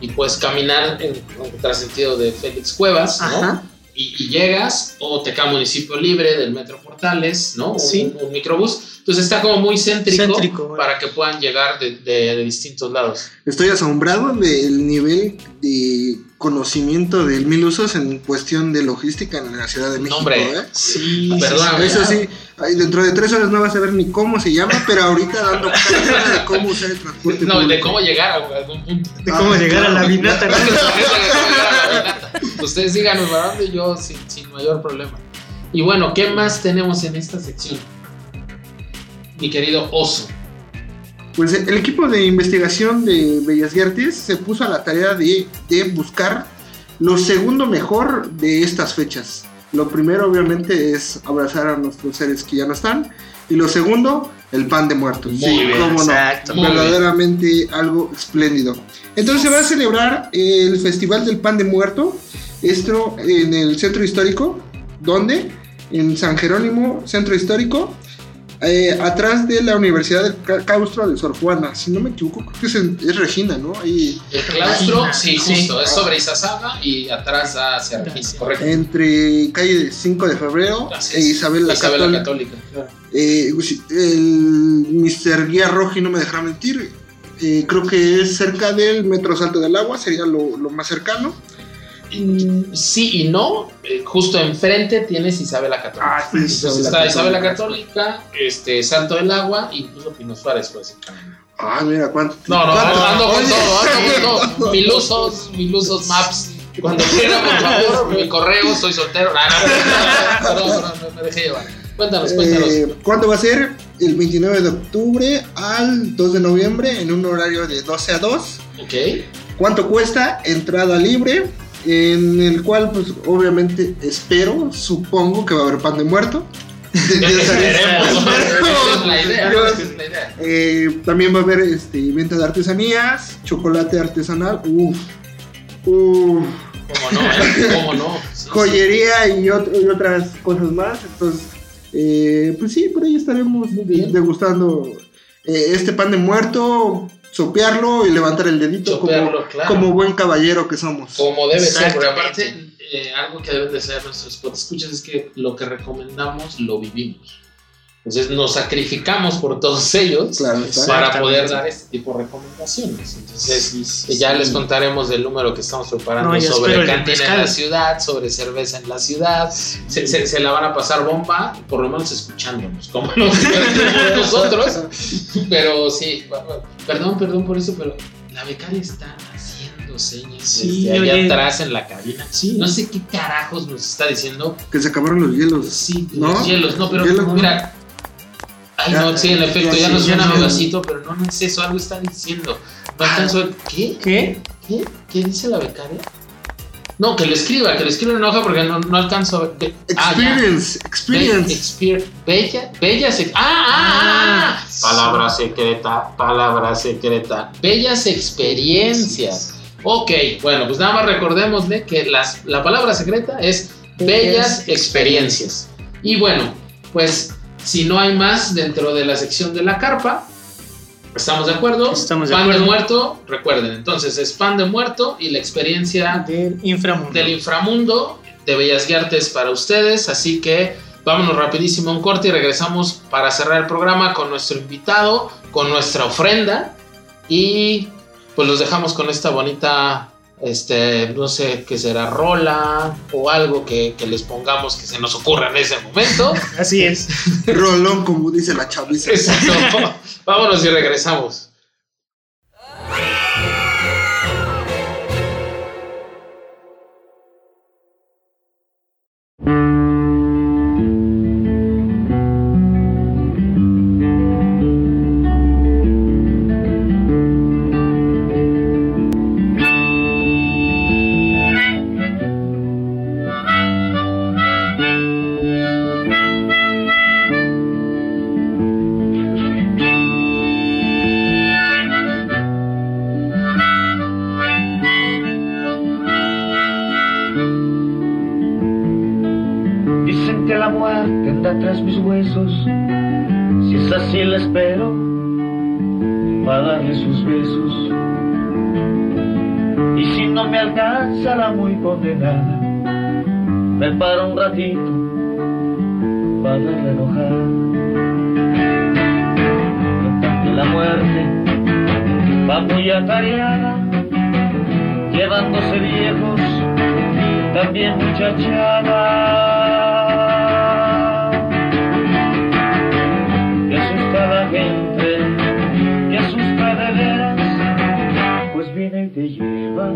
y puedes caminar en contrasentido de Félix Cuevas, ¿no? Y, y llegas, o te queda Municipio Libre del Metro Portales, ¿no? Un, Sí. un microbús. Entonces está como muy céntrico, para que puedan llegar de, de- de distintos lados. Estoy asombrado del nivel de conocimiento del mil usos en cuestión de logística en la Ciudad de México. hombre. ¿eh? Sí, Perdóname. Eso sí, dentro de tres horas no vas a ver ni cómo se llama, pero ahorita dando cátedra de cómo usar el transporte No, de cómo llegar a algún punto. de cómo Ah, llegar a la vinata. ¿no? Ustedes díganos para dónde y yo sin, sin mayor problema. Y bueno, ¿qué más tenemos en esta sección? Mi querido oso. Pues el equipo de investigación de Bellas Artes se puso a la tarea de, de buscar lo segundo mejor de estas fechas. Lo primero, obviamente, es abrazar a nuestros seres que ya no están. Y lo segundo, el pan de muertos. Muy sí, bien, cómo no. exacto. Bien. Verdaderamente algo espléndido. Entonces se va a celebrar el Festival del Pan de Muerto. Esto en el centro histórico. ¿Dónde? En San Jerónimo, centro histórico. Eh, atrás de la Universidad del Ca- Claustro de Sor Juana. Si no me equivoco, creo que es, en- es Regina, ¿no? Ahí El claustro, Regina, sí, sí. justo, es sobre Izazaga y atrás hacia Regina, correcto. entre calle 5 de febrero e. Isabel la Isabel la Católica. Eh, pues, el Mr. Guía Roji no me dejará mentir. eh, creo que es cerca del Metro Salto del Agua, sería lo, lo más cercano. Mm, Sí y no, eh, justo enfrente tienes Isabel la Católica. Ah, sí, Entonces Isabel la está Isabel la Católica. Este, Salto del Agua, incluso Pino Suárez. Ah, mira cuánto. No, no, cuánto- ando, con Oye, todo, ando con todo. Mil usos, mil usos maps. Cuando quiera, por favor, mi correo, soy soltero. Nah, no, perdón, perdón, me- me dejé llevar. Cuéntanos, cuéntanos. Eh, ¿Cuándo va a ser? El 29 de octubre al 2 de noviembre en un horario de 12 a 2. ok. ¿Cuánto cuesta? Entrada libre, en el cual, pues, obviamente, espero, supongo que va a haber pan de muerto. Ya sabes. Esperemos. Esa es la idea. Yo- esa es la idea. También va a haber este, venta de artesanías, chocolate artesanal, uff, uff, ¿Cómo no? eh? ¿Cómo no? Sí, sí. joyería y, ot- y otras cosas más. Entonces, eh, pues sí, por ahí estaremos bien. degustando eh, este pan de muerto, sopearlo y levantar el dedito como, Sopearlo, claro. como buen caballero que somos. Como debe ser, porque aparte, eh, algo que deben de ser nuestros escuchas es que lo que recomendamos lo vivimos. Entonces nos sacrificamos por todos ellos Claro, para poder dar este tipo de recomendaciones. Entonces, Sí, sí, ya sí. les contaremos del número que estamos preparando No, sobre cantina en la ciudad, sobre cerveza en la ciudad. Se, se- se la van a pasar bomba, por lo menos escuchándonos, como nosotros. Pero sí, perdón, perdón por eso, pero la becaria está haciendo señas Sí, desde allá oye. atrás en la cabina. Sí. No sé qué carajos nos está diciendo. Que se acabaron los hielos. Sí, ¿No? los hielos, no, pero Hielos, ¿no? mira. Ay, no, sí, en efecto, ya, nos suena vasito, pero no, no es eso, algo está diciendo. No alcanzo el- ¿Qué? ¿Qué? ¿Qué? ¿Qué dice la becaria? No, que lo escriba, que lo escriba en una hoja porque no, no alcanzo a ver. Be- ah. Experience, Be- experience. exper- bella, bellas. ex- ah, ah, ah, ah. Palabra secreta, palabra secreta. Bellas experiencias. Ok, bueno, pues nada más recordémosle que las, la palabra secreta es bellas experiencias. Y bueno, pues si no hay más dentro de la sección de la carpa, ¿estamos de acuerdo? Estamos de pan de acuerdo. muerto, recuerden, entonces es pan de muerto y la experiencia Del inframundo. del inframundo de Bellas Artes para ustedes. Así que vámonos rapidísimo a un corte y regresamos para cerrar el programa con nuestro invitado, con nuestra ofrenda y pues los dejamos con esta bonita, este, no sé qué será, rola o algo que, que les pongamos que se nos ocurra en ese momento. Así es. Rolón, como dice la chaviza. Exacto. Vámonos y regresamos. Va muy atareada, llevándose viejos, también muchachada. Que asusta a la gente, que asusta de veras, pues viene y te lleva,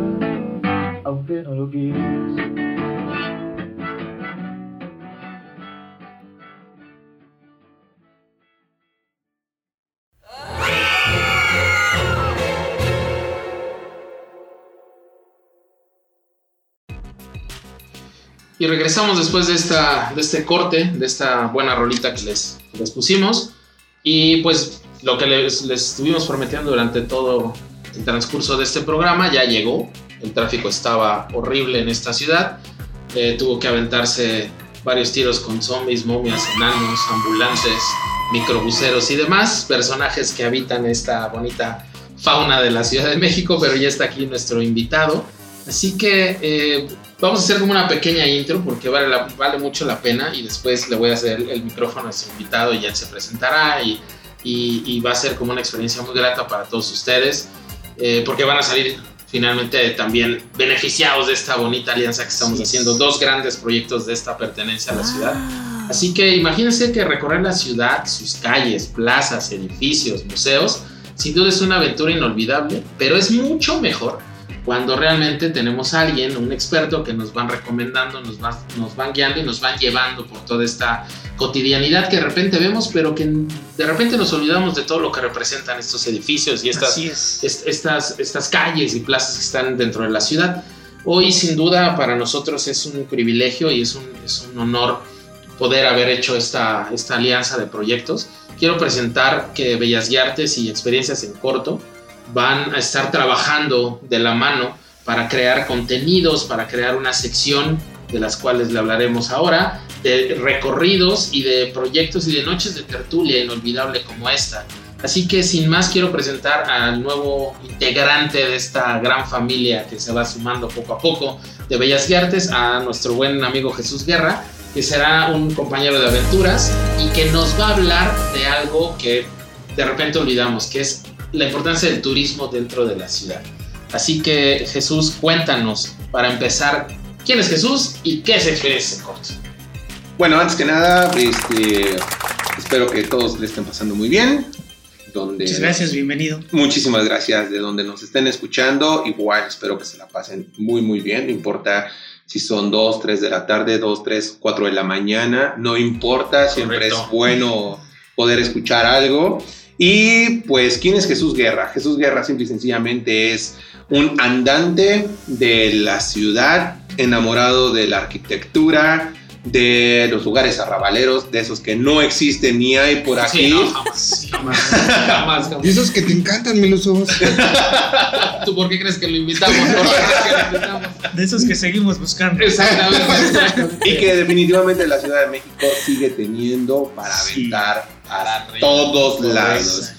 Y regresamos después de, esta, de este corte, de esta buena rolita que les, pusimos. Y pues lo que les, les estuvimos prometiendo durante todo el transcurso de este programa ya llegó. El tráfico estaba horrible en esta ciudad. Eh, tuvo que aventarse varios tiros con zombies, momias, enanos, ambulantes, microbuseros y demás personajes que habitan esta bonita fauna de la Ciudad de México, pero ya está aquí nuestro invitado. Así que eh, vamos a hacer como una pequeña intro porque vale, la- vale mucho la pena y después le voy a hacer el, micrófono a nuestro invitado y él se presentará y, y- y va a ser como una experiencia muy grata para todos ustedes eh, porque van a salir finalmente también beneficiados de esta bonita alianza que estamos es. haciendo, dos grandes proyectos de esta pertenencia a la ciudad. Así que imagínense que recorrer la ciudad, sus calles, plazas, edificios, museos, sin duda es una aventura inolvidable, pero es mucho mejor cuando realmente tenemos a alguien, un experto que nos van recomendando, nos, va- nos van guiando y nos van llevando por toda esta cotidianidad que de repente vemos, pero que de repente nos olvidamos de todo lo que representan estos edificios y estas, es. est- estas, estas calles y plazas que están dentro de la ciudad. Hoy sin duda para nosotros es un privilegio y es un, es un honor poder haber hecho esta, esta alianza de proyectos. Quiero presentar que Bellas y Artes y Experiencias en Corto van a estar trabajando de la mano para crear contenidos, para crear una sección de las cuales le hablaremos ahora, de recorridos y de proyectos y de noches de tertulia inolvidable como esta. Así que sin más quiero presentar al nuevo integrante de esta gran familia que se va sumando poco a poco de Bellas Artes, a nuestro buen amigo Jesús Guerra, que será un compañero de aventuras y que nos va a hablar de algo que de repente olvidamos, que es la importancia del turismo dentro de la ciudad. Así que Jesús, cuéntanos para empezar quién es Jesús y qué es Experiencia en Corto. Bueno, antes que nada, este, espero que todos le estén pasando muy bien. Donde, Muchas gracias, bienvenido. Muchísimas gracias de donde nos estén escuchando. Igual espero que se la pasen muy, muy bien. No importa si son 2, 3 de la tarde, 2, 3, 4 de la mañana. No importa, siempre Correcto. es bueno poder escuchar algo. Y pues, ¿quién es Jesús Guerra? Jesús Guerra simple y sencillamente es un andante de la ciudad, enamorado de la arquitectura, de los lugares arrabaleros, de esos que no existen ni hay por aquí. Sí, no, jamás, jamás, jamás, jamás. Y esos que te encantan, Melusos. ¿Tú por qué crees que lo invitamos? ¿Por qué crees que lo invitamos? De esos que seguimos buscando. Exactamente. Y que definitivamente la Ciudad de México sigue teniendo para Sí. aventar Para a todos lados.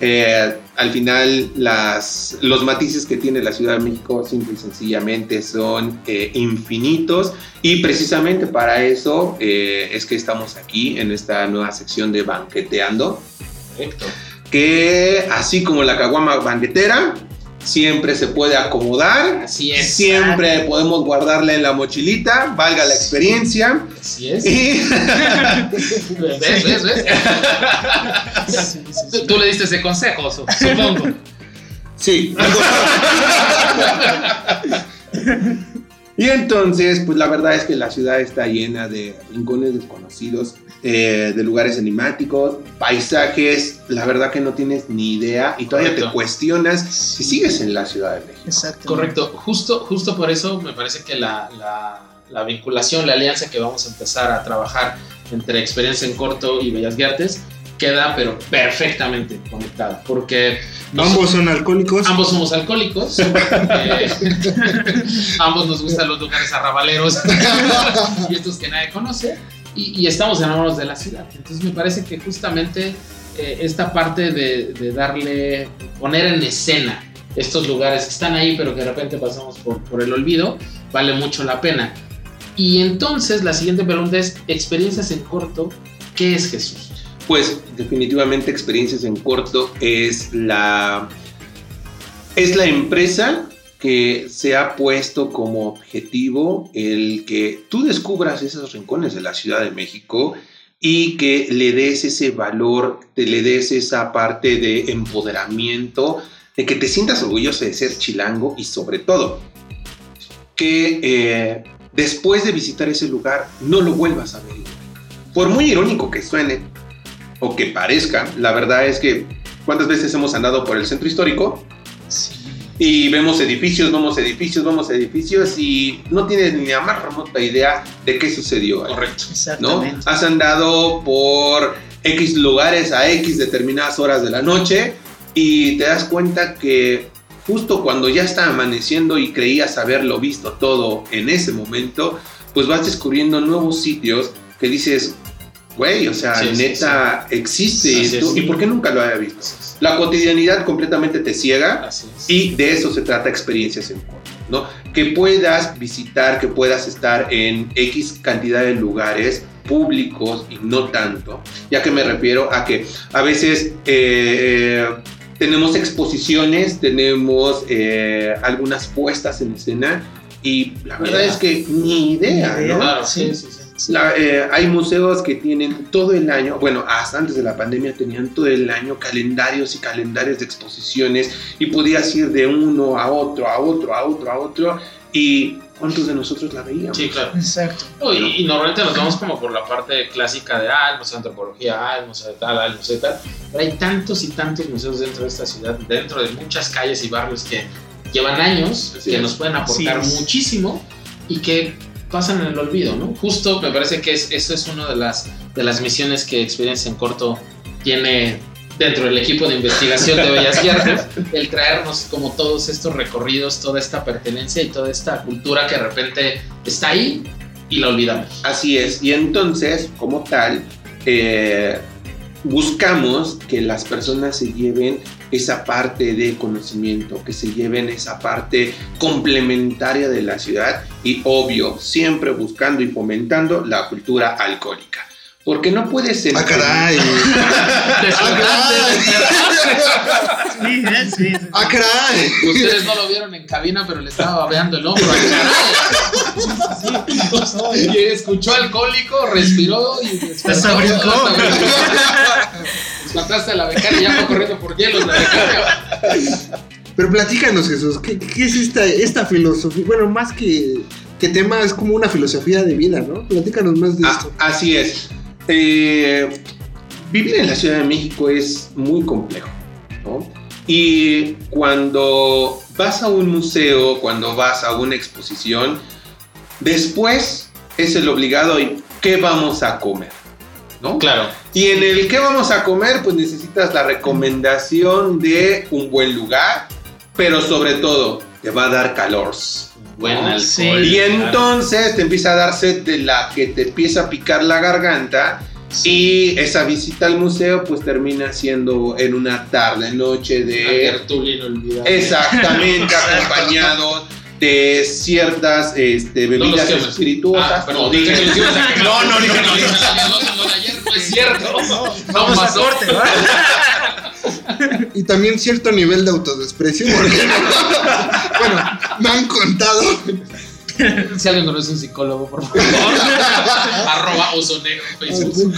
Eh, al final, las, los matices que tiene la Ciudad de México simple y sencillamente son eh, infinitos y precisamente para eso eh, es que estamos aquí en esta nueva sección de Banqueteando, Correcto. que así como la caguama banquetera, siempre se puede acomodar, Así es. siempre podemos guardarla en la mochilita, valga la experiencia. Así es. Y ¿Ves, ves, ves? Tú, tú le diste ese consejo, su- supongo. Sí. y entonces, pues la verdad es que la ciudad está llena de rincones desconocidos, eh, de lugares enigmáticos, paisajes, la verdad que no tienes ni idea y todavía Correcto. te cuestionas si sigues en la Ciudad de México. Exacto. Correcto. Justo, justo por eso me parece que la, la- la vinculación, la alianza que vamos a empezar a trabajar entre Experiencia en Corto y Bellas Artes queda pero perfectamente conectada. Porque Ambos son alcohólicos. ambos somos alcohólicos. eh, ambos nos gustan los lugares arrabaleros y estos que nadie conoce. Y, y estamos enamorados de la ciudad. Entonces me parece que justamente eh, esta parte de, de darle, poner en escena estos lugares que están ahí, pero que de repente pasamos por, por el olvido, vale mucho la pena. Y entonces la siguiente pregunta es, experiencias en corto, ¿qué es Jesús? Pues definitivamente experiencias en corto es la es la empresa que se ha puesto como objetivo el que tú descubras esos rincones de la Ciudad de México y que le des ese valor, te le des esa parte de empoderamiento, de que te sientas orgulloso de ser chilango y sobre todo que eh, después de visitar ese lugar no lo vuelvas a ver. Por muy irónico que suene o que parezca, la verdad es que cuántas veces hemos andado por el centro histórico y vemos edificios, vemos edificios, vemos edificios y no tienes ni la más remota idea de qué sucedió. ahí, Correcto. ¿no? Exactamente. Has andado por X lugares a X determinadas horas de la noche y te das cuenta que justo cuando ya está amaneciendo y creías haberlo visto todo en ese momento, pues vas descubriendo nuevos sitios que dices, güey, o sea, Sí, sí, neta, existe Así esto es. y por qué nunca lo había visto. La cotidianidad completamente te ciega y de eso se trata experiencias en corto, ¿no? Que puedas visitar, que puedas estar en X cantidad de lugares públicos y no tanto, ya que me refiero a que a veces eh, tenemos exposiciones, tenemos eh, algunas puestas en escena y la verdad es que ni idea, Ni idea. ¿no? Claro, Sí. sí, sí, sí. La- eh, hay museos que tienen todo el año, bueno, hasta antes de la pandemia tenían todo el año calendarios y calendarios de exposiciones y podías ir de uno a otro, a otro, a otro, a otro y ¿cuántos de nosotros la veíamos? Sí, claro. Exacto. No, y, y normalmente nos vamos como por la parte clásica de, ah, el Museo de Antropología, ah, el Museo de tal, ah, el Museo de tal. Pero hay tantos y tantos museos dentro de esta ciudad, dentro de muchas calles y barrios que llevan años, Así que es. nos pueden aportar es. muchísimo y que pasan en el olvido, ¿no? Justo me parece que es, eso es una de las, de las misiones que Experiencia en Corto tiene dentro del equipo de investigación de Bellas Artes, el traernos como todos estos recorridos, toda esta pertenencia y toda esta cultura que de repente está ahí y la olvidamos. Así es, y entonces, como tal, eh, buscamos que las personas se lleven esa parte de conocimiento, que se lleven esa parte complementaria de la ciudad y obvio, siempre buscando y fomentando la cultura alcohólica. Porque no puedes ser... Ah, caray. Sí, sí, sí. Ah, caray. Ustedes no lo vieron en cabina, pero le estaba babeando el hombro. al caray. Y escuchó alcohólico, respiró y. Hasta brincó. Espantaste a la becaria y ya fue corriendo por hielos la becaria. Pero platícanos, Jesús, ¿qué, qué es esta, esta filosofía? Bueno, más que, que tema, es como una filosofía de vida, ¿no? Platícanos más de Ah, esto. así es. Eh, vivir en la Ciudad de México es muy complejo, ¿no? Y cuando vas a un museo, cuando vas a una exposición, después es el obligado y ¿qué vamos a comer? ¿No? Claro. Y en el que vamos a comer, pues necesitas la recomendación de un buen lugar, pero sobre todo te va a dar calor. Buen ¿no? alcohol. Sí. Y claro. entonces te empieza a dar sed de la que te empieza a picar la garganta. Y esa visita al museo pues termina siendo en una tarde, noche Una de... tertulia inolvidable. Exactamente, acompañado de ciertas este, No bebidas quemes. espirituosas. Ah, perdón, No, dije dije- quemar. No, no, dije no, a no, no, ayer no es cierto. No Vamos a pasó. corte, ¿verdad? Y también cierto nivel de autodesprecio, porque bueno, me han contado. Si alguien conoce un psicólogo, por favor. Arroba oso negro en Facebook.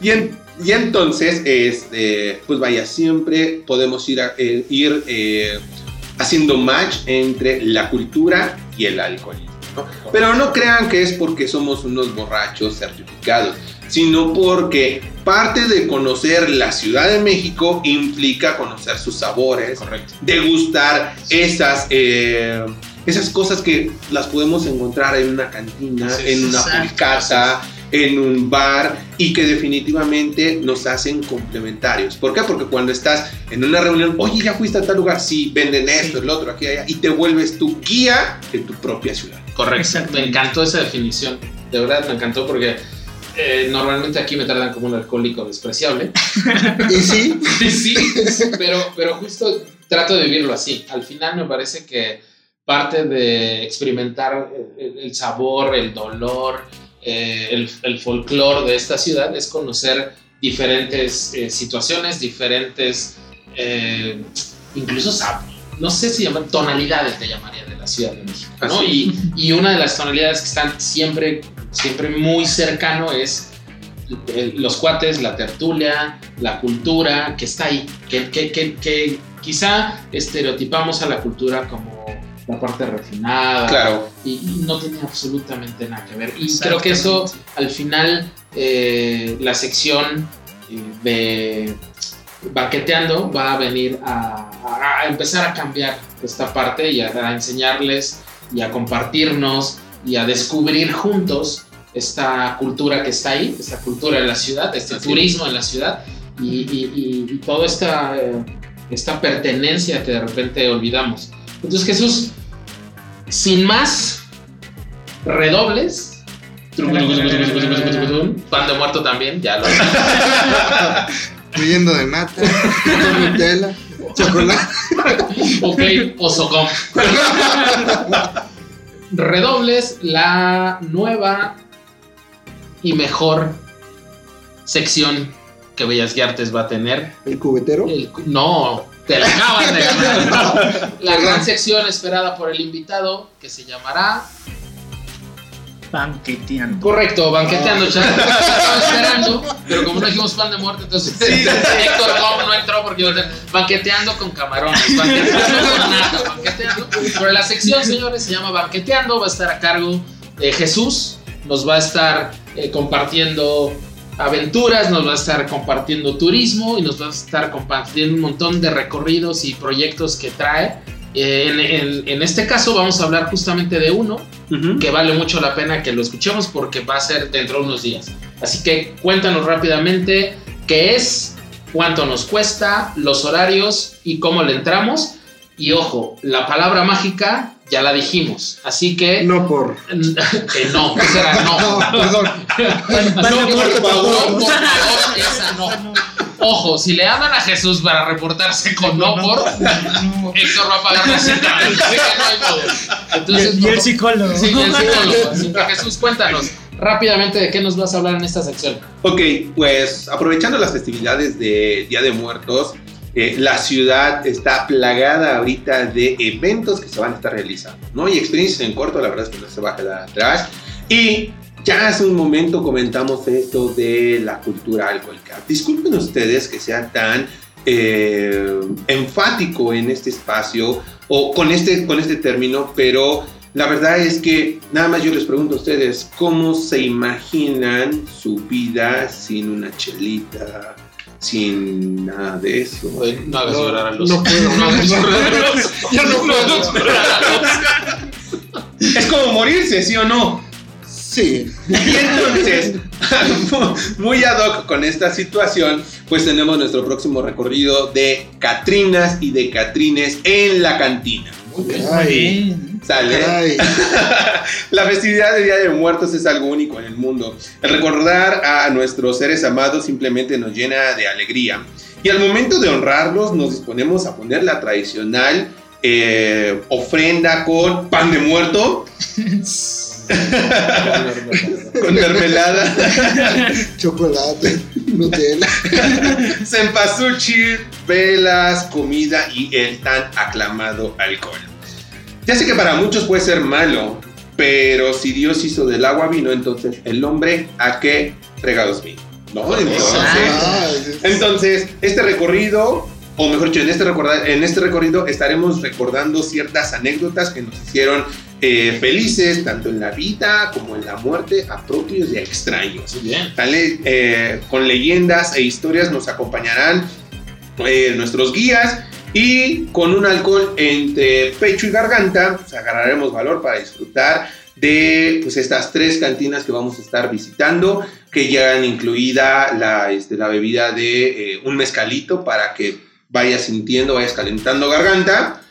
Y, en- y entonces, este, pues vaya, siempre podemos ir, a- eh, ir eh, haciendo match entre la cultura y el alcoholismo. ¿no? Pero no crean que es porque somos unos borrachos certificados, sino porque parte de conocer la Ciudad de México implica conocer sus sabores, Correcto. degustar esas, eh, esas cosas que las podemos encontrar en una cantina, Sí, en una pulcata, en un bar y que definitivamente nos hacen complementarios. ¿Por qué? Porque cuando estás en una reunión, oye, ya fuiste a tal lugar, sí, venden esto, Sí. el otro, aquí, allá, y te vuelves tu guía de tu propia ciudad. Correcto. Me encantó esa definición. De verdad me encantó porque eh, normalmente aquí me tratan como un alcohólico despreciable. Y sí, sí, pero, pero justo trato de vivirlo así. Al final me parece que parte de experimentar el, el sabor, el dolor, eh, el, el folclore de esta ciudad es conocer diferentes eh, situaciones, diferentes, eh, incluso, no sé si llaman tonalidades, te llamaría, de la Ciudad de México. ¿no? Y, y una de las tonalidades que están siempre, siempre muy cercano es eh, los cuates, la tertulia, la cultura que está ahí, que, que, que, que quizá estereotipamos a la cultura como la parte refinada Claro. y, y no tiene absolutamente nada que ver. Y creo que eso al final eh, la sección eh, de banqueteando va a venir a, a- a empezar a cambiar esta parte y a, a enseñarles y a compartirnos y a descubrir juntos esta cultura que está ahí, esta cultura en la ciudad, este Así turismo en la ciudad y, y- y- y toda esta, eh, esta pertenencia que de repente olvidamos. Entonces Jesús, sin más redobles, pan de muerto también, ya lo huyendo de nata, Nutella, chocolate. Ok, osocom. Redobles, la nueva y mejor sección que Bellas y Artes va a tener. El cubetero. El- no, te la acabas de ganar. La gran sección esperada por el invitado que se llamará. Banqueteando. Correcto, banqueteando. ya estaba esperando, pero como no dijimos pan de muerte, entonces Héctor Gómez no entró porque banqueteando con camarones, banqueteando con nata, banqueteando. Pero la sección, señores, se llama Banqueteando, va a estar a cargo de Jesús, nos va a estar eh, compartiendo aventuras, nos va a estar compartiendo turismo y nos va a estar compartiendo un montón de recorridos y proyectos que trae. Eh, en- en- en este caso vamos a hablar justamente de uno que vale mucho la pena que lo escuchemos porque va a ser dentro de unos días. Así que cuéntanos rápidamente qué es, cuánto nos cuesta, los horarios y cómo le entramos. Y ojo, la palabra mágica ya la dijimos, así que No por. que no, esa era no. No, perdón. No, por favor, por favor, esa no. Ojo, si le hablan a Jesús para reportarse con no por, Héctor va a pagar la cita. No. Y el, y el psicólogo. Sí, el psicólogo. Así que Jesús, cuéntanos rápidamente de qué nos vas a hablar en esta sección. Ok, pues aprovechando las festividades de Día de Muertos, eh, la ciudad está plagada ahorita de eventos que se van a estar realizando, ¿no? Y experiencias en corto, la verdad es que no se va a quedar atrás. Y ya hace un momento comentamos esto de la cultura alcohólica. Disculpen ustedes que sea tan eh, enfático en este espacio o con este, con este término, pero la verdad es que nada más yo les pregunto a ustedes, ¿cómo se imaginan su vida sin una chelita, sin nada de eso? No hagas No, llorar a los. no puedo. No hagas llorar a los. Yo no puedo. llorar a los. Es como morirse, ¿sí o no? Sí. Y entonces, muy ad hoc con esta situación, pues tenemos nuestro próximo recorrido de Catrinas y de Catrines en la cantina. Ay, ¿Sale? La festividad de Día de Muertos es algo único en el mundo. El recordar a nuestros seres amados simplemente nos llena de alegría. Y al momento de honrarlos nos disponemos a poner la tradicional eh, ofrenda con pan de muerto, con mermelada, Chocolate, Nutella. cempasúchil, velas, comida y el tan aclamado alcohol. Ya sé que para muchos puede ser malo, pero si Dios hizo del agua vino, entonces el hombre a qué fregados vino. ¿No? Entonces, Ay, entonces, este recorrido, o mejor dicho, en este, recorda- en este recorrido estaremos recordando ciertas anécdotas que nos hicieron eh, felices, tanto en la vida como en la muerte, a propios y a extraños. Eh, con leyendas e historias nos acompañarán eh, nuestros guías y con un alcohol entre pecho y garganta, pues, agarraremos valor para disfrutar de pues, estas tres cantinas que vamos a estar visitando, que llevan incluida la, este, la bebida de eh, un mezcalito para que vayas sintiendo, vayas calentando garganta.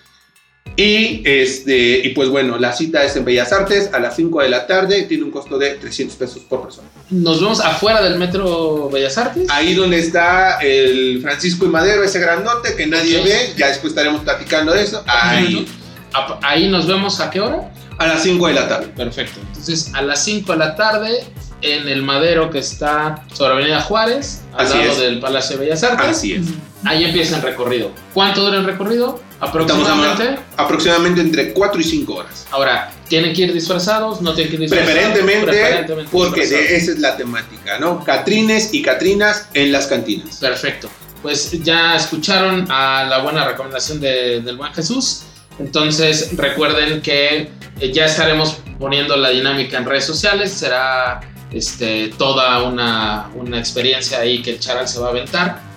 Y, este, y pues bueno, la cita es en Bellas Artes a las 5 de la tarde, tiene un costo de 300 pesos por persona. Nos vemos afuera del metro Bellas Artes. Ahí donde está el Francisco y Madero, ese grandote que nadie Ok. ve, ya después estaremos platicando de eso. Ahí, A- Ahí nos vemos a qué hora? a las 5 de la tarde. Perfecto. Entonces, a las 5 de la tarde, en el madero que está sobre Avenida Juárez, al Así lado es. del Palacio de Bellas Artes. Así es. Ahí empieza el recorrido. ¿Cuánto dura el recorrido? Aproximadamente. aproximadamente entre 4 y 5 horas. Ahora, ¿tienen que ir disfrazados? ¿No tienen que ir disfrazados? Preferentemente, Preferentemente porque disfrazados. esa es la temática, ¿no? Catrines y Catrinas en las cantinas. Perfecto. Pues ya escucharon a la buena recomendación de- del buen Jesús. Entonces recuerden que eh, ya estaremos poniendo la dinámica en redes sociales. Será este, toda una, una experiencia ahí que el charal se va a aventar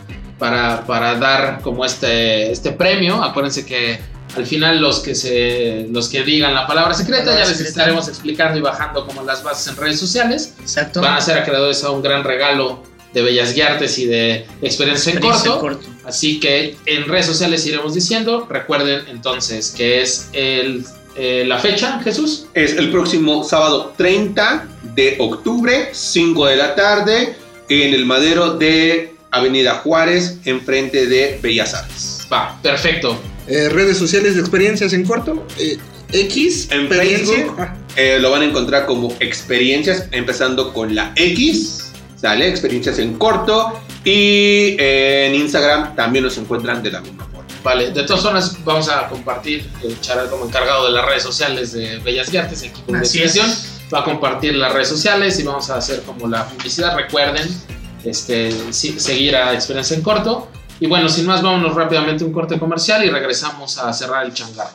para, para dar como este, este premio. Acuérdense que al final los que, se, los que digan la palabra secreta Palabra ya les secreta. estaremos explicando y bajando como las bases en redes sociales Exacto. van a ser acreedores a un gran regalo de Bellas Artes y de experiencia en Experiencia corto. en corto. Así que en redes sociales iremos diciendo. Recuerden entonces que es el, eh, la fecha, Jesús. Es el próximo sábado 30 de octubre, 5 de la tarde, en el madero de Avenida Juárez, enfrente de Bellas Artes. Va, perfecto. Eh, redes sociales de experiencias en corto. eh, X. En. Facebook. Ah, Eh, lo van a encontrar como experiencias, empezando con la X, ¿sale? Experiencias en corto. Y eh, en Instagram también los encuentran de la misma forma. Vale, de todas formas vamos a compartir el charal como encargado de las redes sociales de Bellas Artes, equipo de investigación. es. Va a compartir las redes sociales y vamos a hacer como la publicidad. Recuerden este, seguir a Experiencia en Corto. Y bueno, sin más, vámonos rápidamente a un corte comercial y regresamos a cerrar el changar.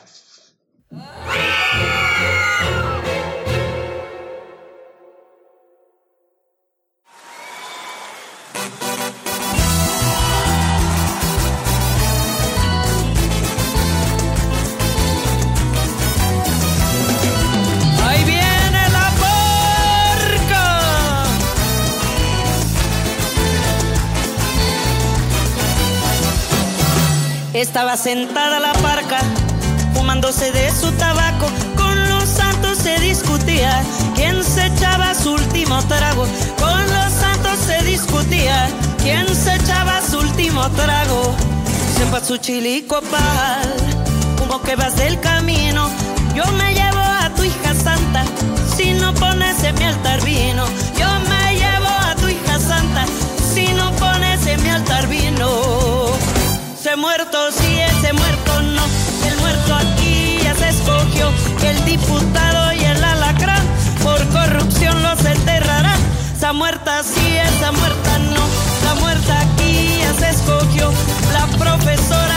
Estaba sentada la parca, fumándose de su tabaco. Con los santos se discutía quién se echaba su último trago. Con los santos se discutía quién se echaba su último trago. Sepa su chilico pal, como que vas del camino. Yo me llevo a tu hija santa, si no pones en mi altar vino. Yo me Se muerto sí, ese muerto no. El muerto aquí ya se escogió. El diputado y el alacrán por corrupción los enterrarán. Esa muerta sí, esa muerta no. La muerta aquí ya se escogió. La profesora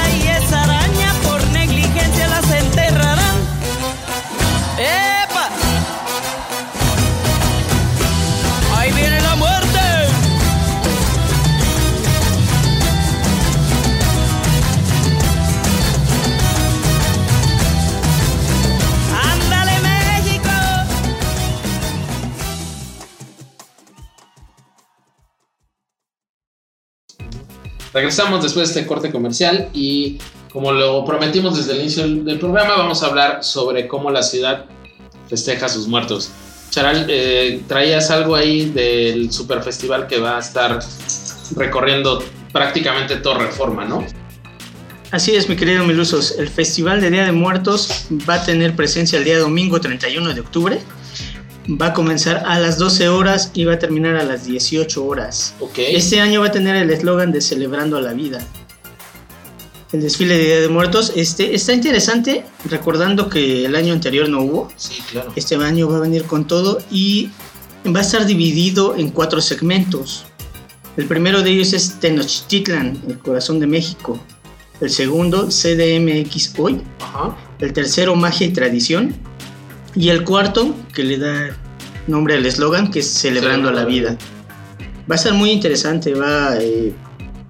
Regresamos después de este corte comercial y como lo prometimos desde el inicio del programa, vamos a hablar sobre cómo la ciudad festeja a sus muertos. Charal, eh, traías algo ahí del super festival que va a estar recorriendo prácticamente todo Reforma, ¿no? Así es, mi querido Milusos. El Festival de Día de Muertos va a tener presencia el día domingo 31 de octubre. Va a comenzar a las 12 horas y va a terminar a las 18 horas. Ok. Este año va a tener el eslogan de Celebrando a la Vida. El desfile de Día de Muertos este, está interesante, recordando que el año anterior no hubo. Sí, claro. Este año va a venir con todo y va a estar dividido en cuatro segmentos. El primero de ellos es Tenochtitlan, el corazón de México. El segundo, CDMX Hoy. Ajá. El tercero, Magia y Tradición. Y el cuarto, que le da nombre al eslogan, que es Celebrando la Vida. Va a estar muy interesante, va eh,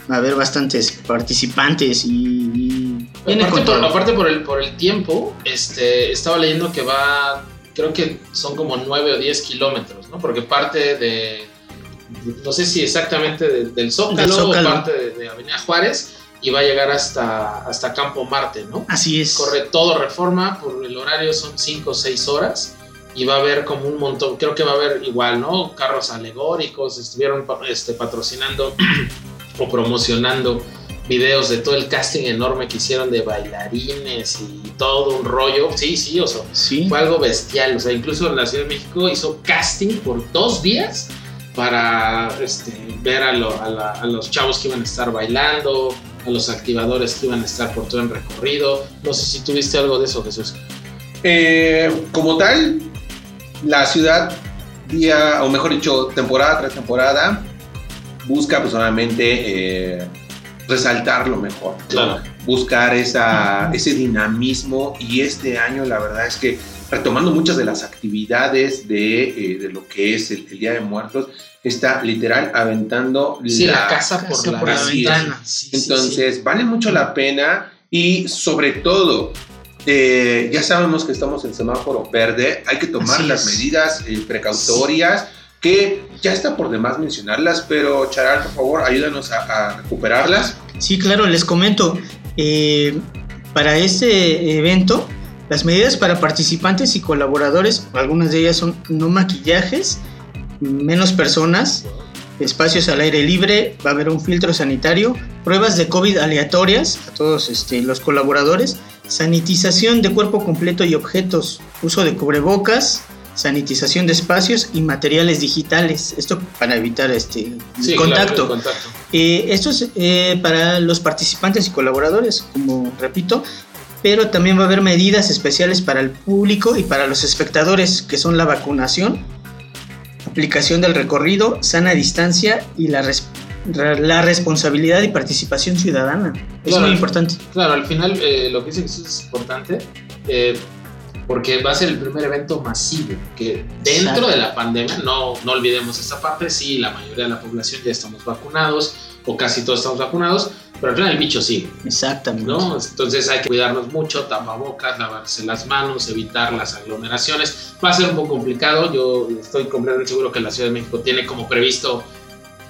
a haber bastantes participantes y, y viene Aparte, por, aparte por el, por el tiempo, este, estaba leyendo que va, creo que son como 9 o 10 kilómetros, ¿no? Porque parte de, no sé si exactamente de- del Zócalo, o parte de, de Avenida Juárez, y va a llegar hasta, hasta Campo Marte, ¿no? Así es. Corre todo reforma, por el horario son 5 o 6 horas y va a haber como un montón, creo que va a haber igual, ¿no? Carros alegóricos, estuvieron este, patrocinando o promocionando videos de todo el casting enorme que hicieron de bailarines y todo un rollo. Sí, sí, o sea, Sí. fue algo bestial. O sea, incluso la Ciudad de México hizo casting por dos días para este, ver a, lo- a la- a los chavos que iban a estar bailando, a los activadores que iban a estar por todo el recorrido. No sé si tuviste algo de eso, Jesús. Eh, como tal, la ciudad, día, o mejor dicho, temporada tras temporada, busca personalmente eh, resaltar lo mejor. Claro. Buscar esa, ese dinamismo y este año la verdad es que retomando muchas de las actividades de, eh, de lo que es el, el Día de Muertos, está literal aventando Sí, la, casa, por la, por la ventana. Sí, sí, Entonces, vale mucho la pena y sobre todo, eh, ya sabemos que estamos en semáforo verde, hay que tomar Así las es. medidas eh, precautorias que ya está por demás mencionarlas, pero Charal, por favor, ayúdanos a, a recuperarlas. Sí, claro, les comento. eh, para este evento, las medidas para participantes y colaboradores, algunas de ellas son no maquillajes, menos personas, espacios al aire libre, va a haber un filtro sanitario, pruebas de COVID aleatorias a todos este, los colaboradores, sanitización de cuerpo completo y objetos, uso de cubrebocas, sanitización de espacios y materiales digitales. Esto para evitar este el Sí, contacto. claro, contacto. Eh, esto es eh, para los participantes y colaboradores, como repito, pero también va a haber medidas especiales para el público y para los espectadores, que son la vacunación, aplicación del recorrido, sana distancia y la, res- la responsabilidad y participación ciudadana. Es Claro. muy importante. Claro, al final eh, lo que dice Jesús es importante eh, porque va a ser el primer evento masivo que dentro Exacto. de la pandemia, no, no olvidemos esta parte, sí, la mayoría de la población ya estamos vacunados o casi todos estamos vacunados, pero al final el bicho sigue, Exactamente. ¿no? Entonces hay que cuidarnos mucho, tapabocas, lavarse las manos, evitar las aglomeraciones. Va a ser un poco complicado, yo estoy completamente seguro que la Ciudad de México tiene como previsto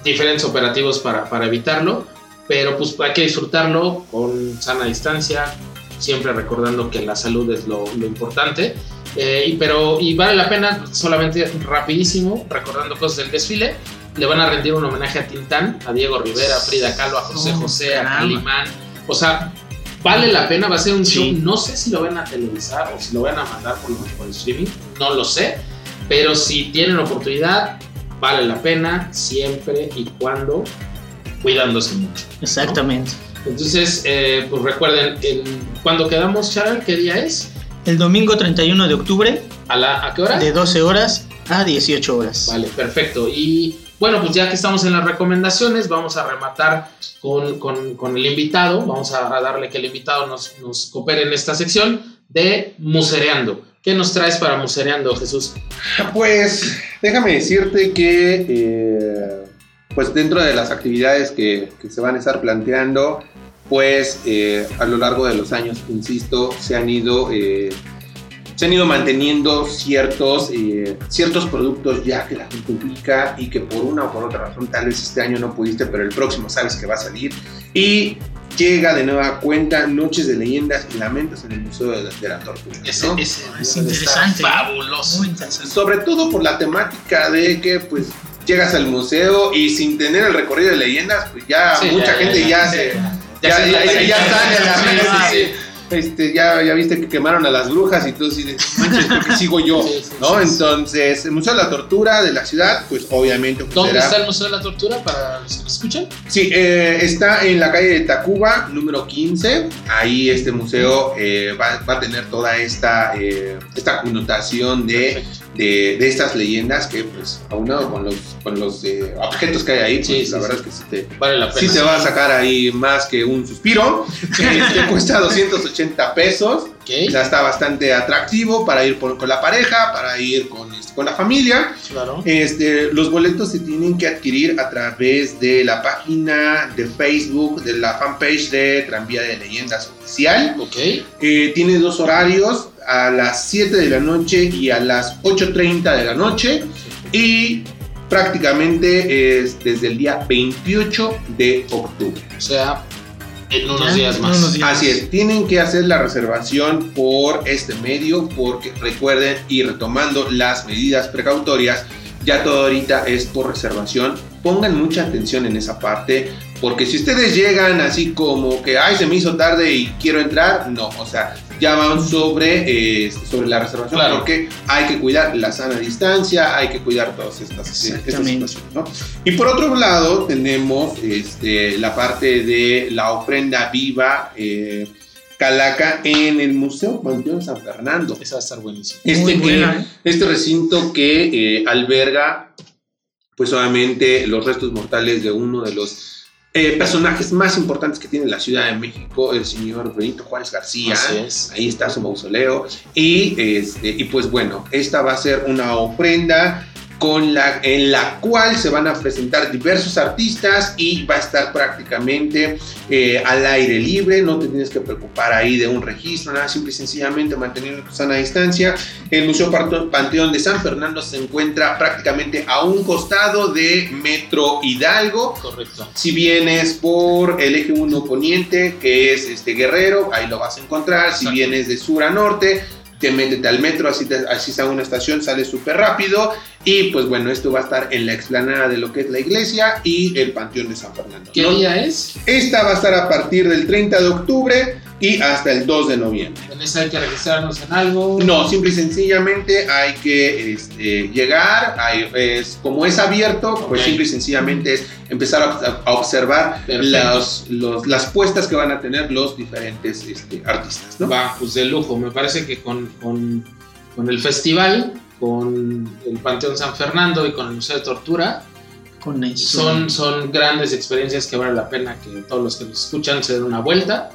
diferentes operativos para, para evitarlo, pero pues hay que disfrutarlo con sana distancia, siempre recordando que la salud es lo, lo importante. Eh, pero, y vale la pena, solamente rapidísimo, recordando cosas del desfile, le van a rendir un homenaje a Tintán, a Diego Rivera, a Frida Kahlo, a José Oh, José, a. Calimán. O sea, vale la pena, va a ser un show. No sé si lo van a televisar o si lo van a mandar por, lo menos por streaming, no lo sé. Pero si tienen oportunidad, vale la pena siempre y cuando cuidándose mucho. Exactamente. Entonces, eh, pues recuerden, el, cuando quedamos, Charal, ¿qué día es? El domingo 31 de octubre, ¿A, la, ¿A qué hora? de 12 horas a 18 horas. Vale, perfecto. Y bueno, pues ya que estamos en las recomendaciones, vamos a rematar con, con- el invitado. Vamos a, a darle que el invitado nos, nos coopere en esta sección de Musereando. ¿Qué nos traes para Musereando, Jesús? Pues déjame decirte que eh, pues dentro de las actividades que, que se van a estar planteando, pues eh, a lo largo de los años, insisto, se han ido, eh, se han ido manteniendo ciertos, eh, ciertos productos ya que la gente ubica y que por una o por otra razón tal vez este año no pudiste, pero el próximo sabes que va a salir. Y llega de nueva cuenta Noches de Leyendas y Lamentos en el Museo de, de la Tortuga. ¿no? ese Es está interesante. Fabuloso. Muy interesante. sobre todo por la temática de que pues llegas al museo y sin tener el recorrido de leyendas, pues ya Sí, mucha ya, gente ya, ya, ya. se Ya ya, se- ya, Este, ya, ya viste que quemaron a las brujas y tú de manches, porque sigo yo, Sí, sí, ¿no? sí. Entonces, el Museo de la Tortura de la ciudad, pues obviamente pues, ¿Dónde será- está el Museo de la Tortura para los que nos escuchan? Sí, eh, está en la calle de Tacuba, número 15. Ahí este museo eh, va, va a tener toda esta, eh, esta connotación de, de, de estas leyendas que, pues, aunado con los, con los eh, objetos que hay ahí, pues, Sí, la sí. verdad es que sí te, Vale la pena. sí te va a sacar ahí más que un suspiro. Este cuesta 280 pesos. Ok. Ya está bastante atractivo para ir por- con la pareja, para ir con, este, con la familia. Claro. Este, los boletos se tienen que adquirir a través de la página de Facebook, de la fanpage de Tranvía de Leyendas Oficial. Ok. Eh, tiene dos horarios, a las 7 de la noche y a las 8.30 de la noche. Y prácticamente es desde el día 28 de octubre. O sea, En unos días más. unos días. Así es, tienen que hacer la reservación por este medio porque recuerden y retomando las medidas precautorias, ya todo ahorita es por reservación. Pongan mucha atención en esa parte porque si ustedes llegan así como que, ay, se me hizo tarde y quiero entrar, no, o sea, ya van sobre, eh, sobre la reservación Claro. porque hay que cuidar la sana distancia, hay que cuidar todas estas, situaciones, ¿no? Y por otro lado tenemos este, la parte de la ofrenda viva eh, Calaca en el Museo Panteón San Fernando. Esa va a estar buenísimo. Este, Muy que- buena, ¿eh? este recinto que eh, alberga pues obviamente los restos mortales de uno de los eh, personajes más importantes que tiene la Ciudad de México, el señor Benito Juárez García. Es. Ahí está su mausoleo. Y, este, y pues bueno, esta va a ser una ofrenda con la, en la cual se van a presentar diversos artistas y va a estar prácticamente eh, al aire libre, no te tienes que preocupar ahí de un registro, nada, simple y sencillamente manteniendo tu sana distancia. El Museo Panteón de San Fernando se encuentra prácticamente a un costado de Metro Hidalgo. Correcto. Si vienes por el eje 1 poniente, que es este Guerrero, ahí lo vas a encontrar. Si Exacto. vienes de sur a norte, te métete al metro, así, te, así está una estación, sale súper rápido. Y pues bueno, esto va a estar en la explanada de lo que es la iglesia y el Panteón de San Fernando. ¿Qué día es? Esta va a estar a partir del 30 de octubre y hasta el 2 de noviembre. En esa hay que registrarnos en algo. No, simple y sencillamente hay que este, llegar, hay- es, como es abierto, pues Ok. simple y sencillamente es empezar a, a observar las, los- las puestas que van a tener los diferentes este, artistas. ¿no? Va, pues de lujo. Me parece que con, con, con el festival, con el Panteón San Fernando y con el Museo de Tortura, Con eso. son, son grandes experiencias que vale la pena que todos los que nos escuchan se den una vuelta.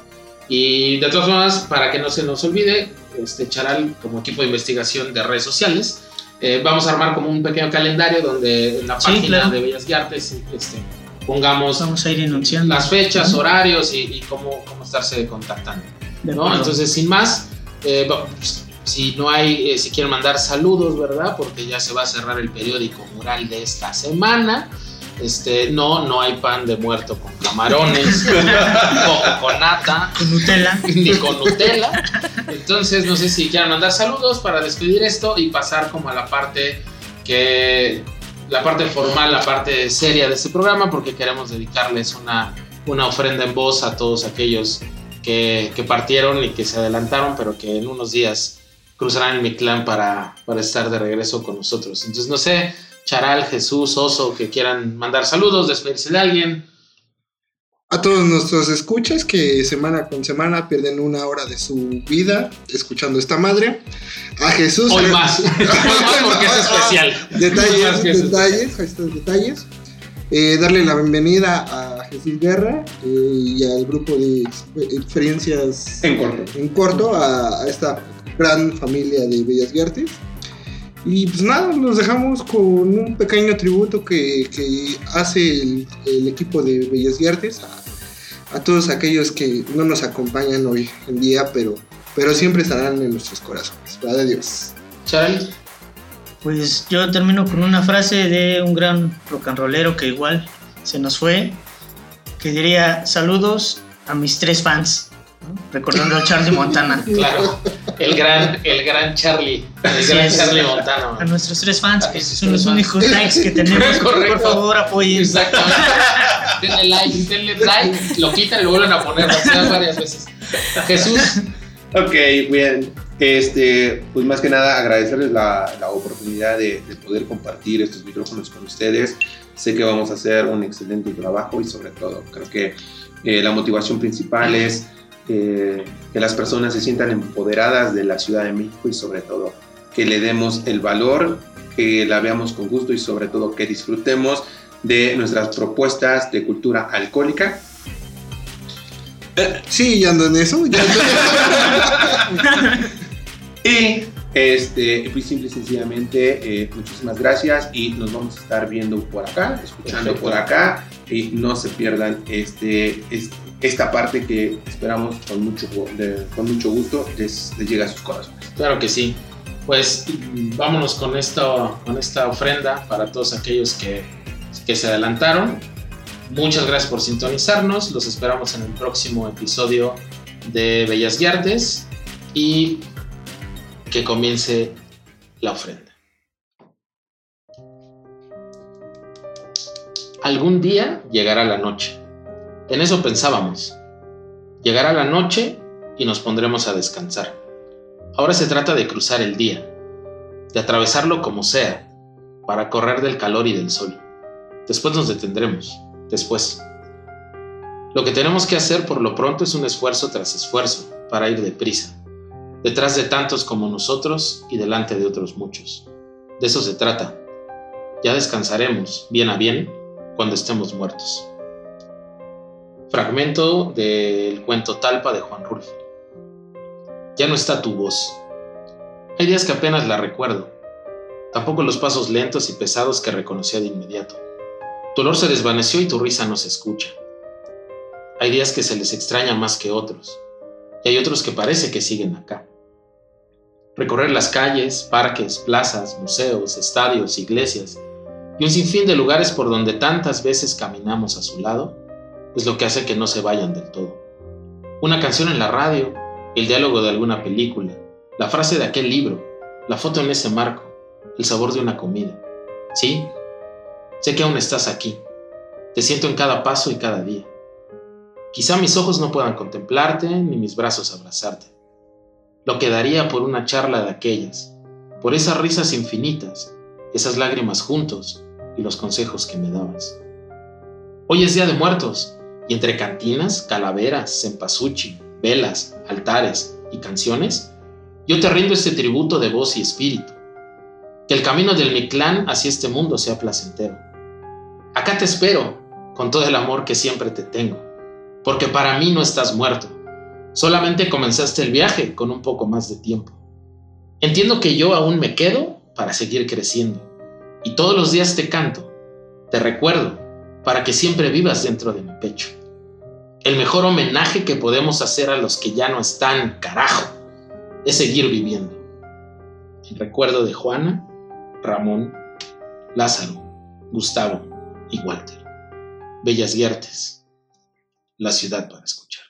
Y de todas formas, para que no se nos olvide, este Charal, como equipo de investigación de redes sociales, eh, vamos a armar como un pequeño calendario donde en la Sí, página claro. de Bellas y Artes este, pongamos Vamos a ir las fechas, Ujú. horarios y, y cómo, cómo estarse contactando. ¿no? Entonces, sin más, eh, pues, si no hay, eh, si quieren mandar saludos, ¿verdad? Porque ya se va a cerrar el periódico mural de esta semana. Este, no, no hay pan de muerto con camarones, con nata, Con Nutella. ni con Nutella. Entonces, no sé si quieran mandar saludos para despedir esto y pasar como a la parte que la parte formal, la parte seria de este programa, porque queremos dedicarles una, una ofrenda en voz a todos aquellos que, que partieron y que se adelantaron, pero que en unos días cruzarán el Mictlán para, para estar de regreso con nosotros. Entonces, no sé, Charal, Jesús, Oso, que quieran mandar saludos, despedirse de alguien. A todos nuestros escuchas que semana con semana pierden una hora de su vida escuchando esta madre. A Jesús. Hoy más, hoy más porque es especial. Detalles, detalles, hashtag detalles. Eh, darle la bienvenida a Jesús Guerra eh, y al grupo de exp- experiencias En corto. en corto a, a esta gran familia de Bellas Artes. Y pues nada, nos dejamos con un pequeño tributo que, que hace el, el equipo de Bellas Artes a, a todos aquellos que no nos acompañan hoy en día, pero, pero siempre estarán en nuestros corazones. Padre Dios. Charal, Pues yo termino con una frase de un gran rock and rollero que igual se nos fue, que diría saludos a mis tres fans, ¿no? recordando a Charlie Montana. claro, el gran, el gran Charlie, el gran. Charlie Montano. A nuestros tres fans, A que son los únicos likes que tenemos. Correcto. Por favor, apoyen. Exactamente. Denle like, denle like, lo quitan y lo vuelven a poner varias veces. Jesús, Ok, bien. Este, pues más que nada agradecerles la, la oportunidad de, de poder compartir estos micrófonos con ustedes. Sé que vamos a hacer un excelente trabajo y sobre todo creo que eh, la motivación principal es eh, que las personas se sientan empoderadas de la Ciudad de México y sobre todo que le demos el valor, que la veamos con gusto y sobre todo que disfrutemos de nuestras propuestas de cultura alcohólica Sí, ya ando en eso. ya ando- Y este, pues simple y sencillamente, eh, muchísimas gracias y nos vamos a estar viendo por acá, escuchando Perfecto. por acá y no se pierdan este, es- esta parte que esperamos con mucho, con mucho gusto les, les a sus corazones. claro que sí. Pues vámonos con, esto, con esta ofrenda para todos aquellos que, que se adelantaron. Muchas gracias por sintonizarnos. Los esperamos en el próximo episodio de Bellas y Artes y que comience la ofrenda. Algún día llegará la noche. En eso pensábamos. Llegará la noche y nos pondremos a descansar. Ahora se trata de cruzar el día, de atravesarlo como sea, para correr del calor y del sol. Después nos detendremos, después. Lo que tenemos que hacer por lo pronto es un esfuerzo tras esfuerzo para ir deprisa, detrás de tantos como nosotros y delante de otros muchos. De eso se trata. Ya descansaremos, bien a bien, cuando estemos muertos. Fragmento del cuento Talpa de Juan Rulfo. Ya no está tu voz. Hay días que apenas la recuerdo. Tampoco los pasos lentos y pesados que reconocía de inmediato. Tu olor se desvaneció y tu risa no se escucha. Hay días que se les extraña más que otros. Y hay otros que parece que siguen acá. Recorrer las calles, parques, plazas, museos, estadios, iglesias y un sinfín de lugares por donde tantas veces caminamos a su lado es lo que hace que no se vayan del todo. Una canción en la radio, el diálogo de alguna película, la frase de aquel libro, la foto en ese marco, el sabor de una comida. Sí, sé que aún estás aquí. Te siento en cada paso y cada día. Quizá mis ojos no puedan contemplarte ni mis brazos abrazarte. Lo que daría por una charla de aquellas, por esas risas infinitas, esas lágrimas juntos y los consejos que me dabas. Hoy es Día de Muertos y entre cantinas, calaveras, cempasúchil, velas, altares y canciones, yo te rindo este tributo de voz y espíritu. Que el camino del Mictlán hacia este mundo sea placentero. Acá te espero con todo el amor que siempre te tengo, porque para mí no estás muerto. Solamente comenzaste el viaje con un poco más de tiempo. Entiendo que yo aún me quedo para seguir creciendo. Y todos los días te canto, te recuerdo, para que siempre vivas dentro de mi pecho. El mejor homenaje que podemos hacer a los que ya no están, carajo, es seguir viviendo. En recuerdo de Juana, Ramón, Lázaro, Gustavo y Walter. Bellas y Artes, la ciudad para escuchar.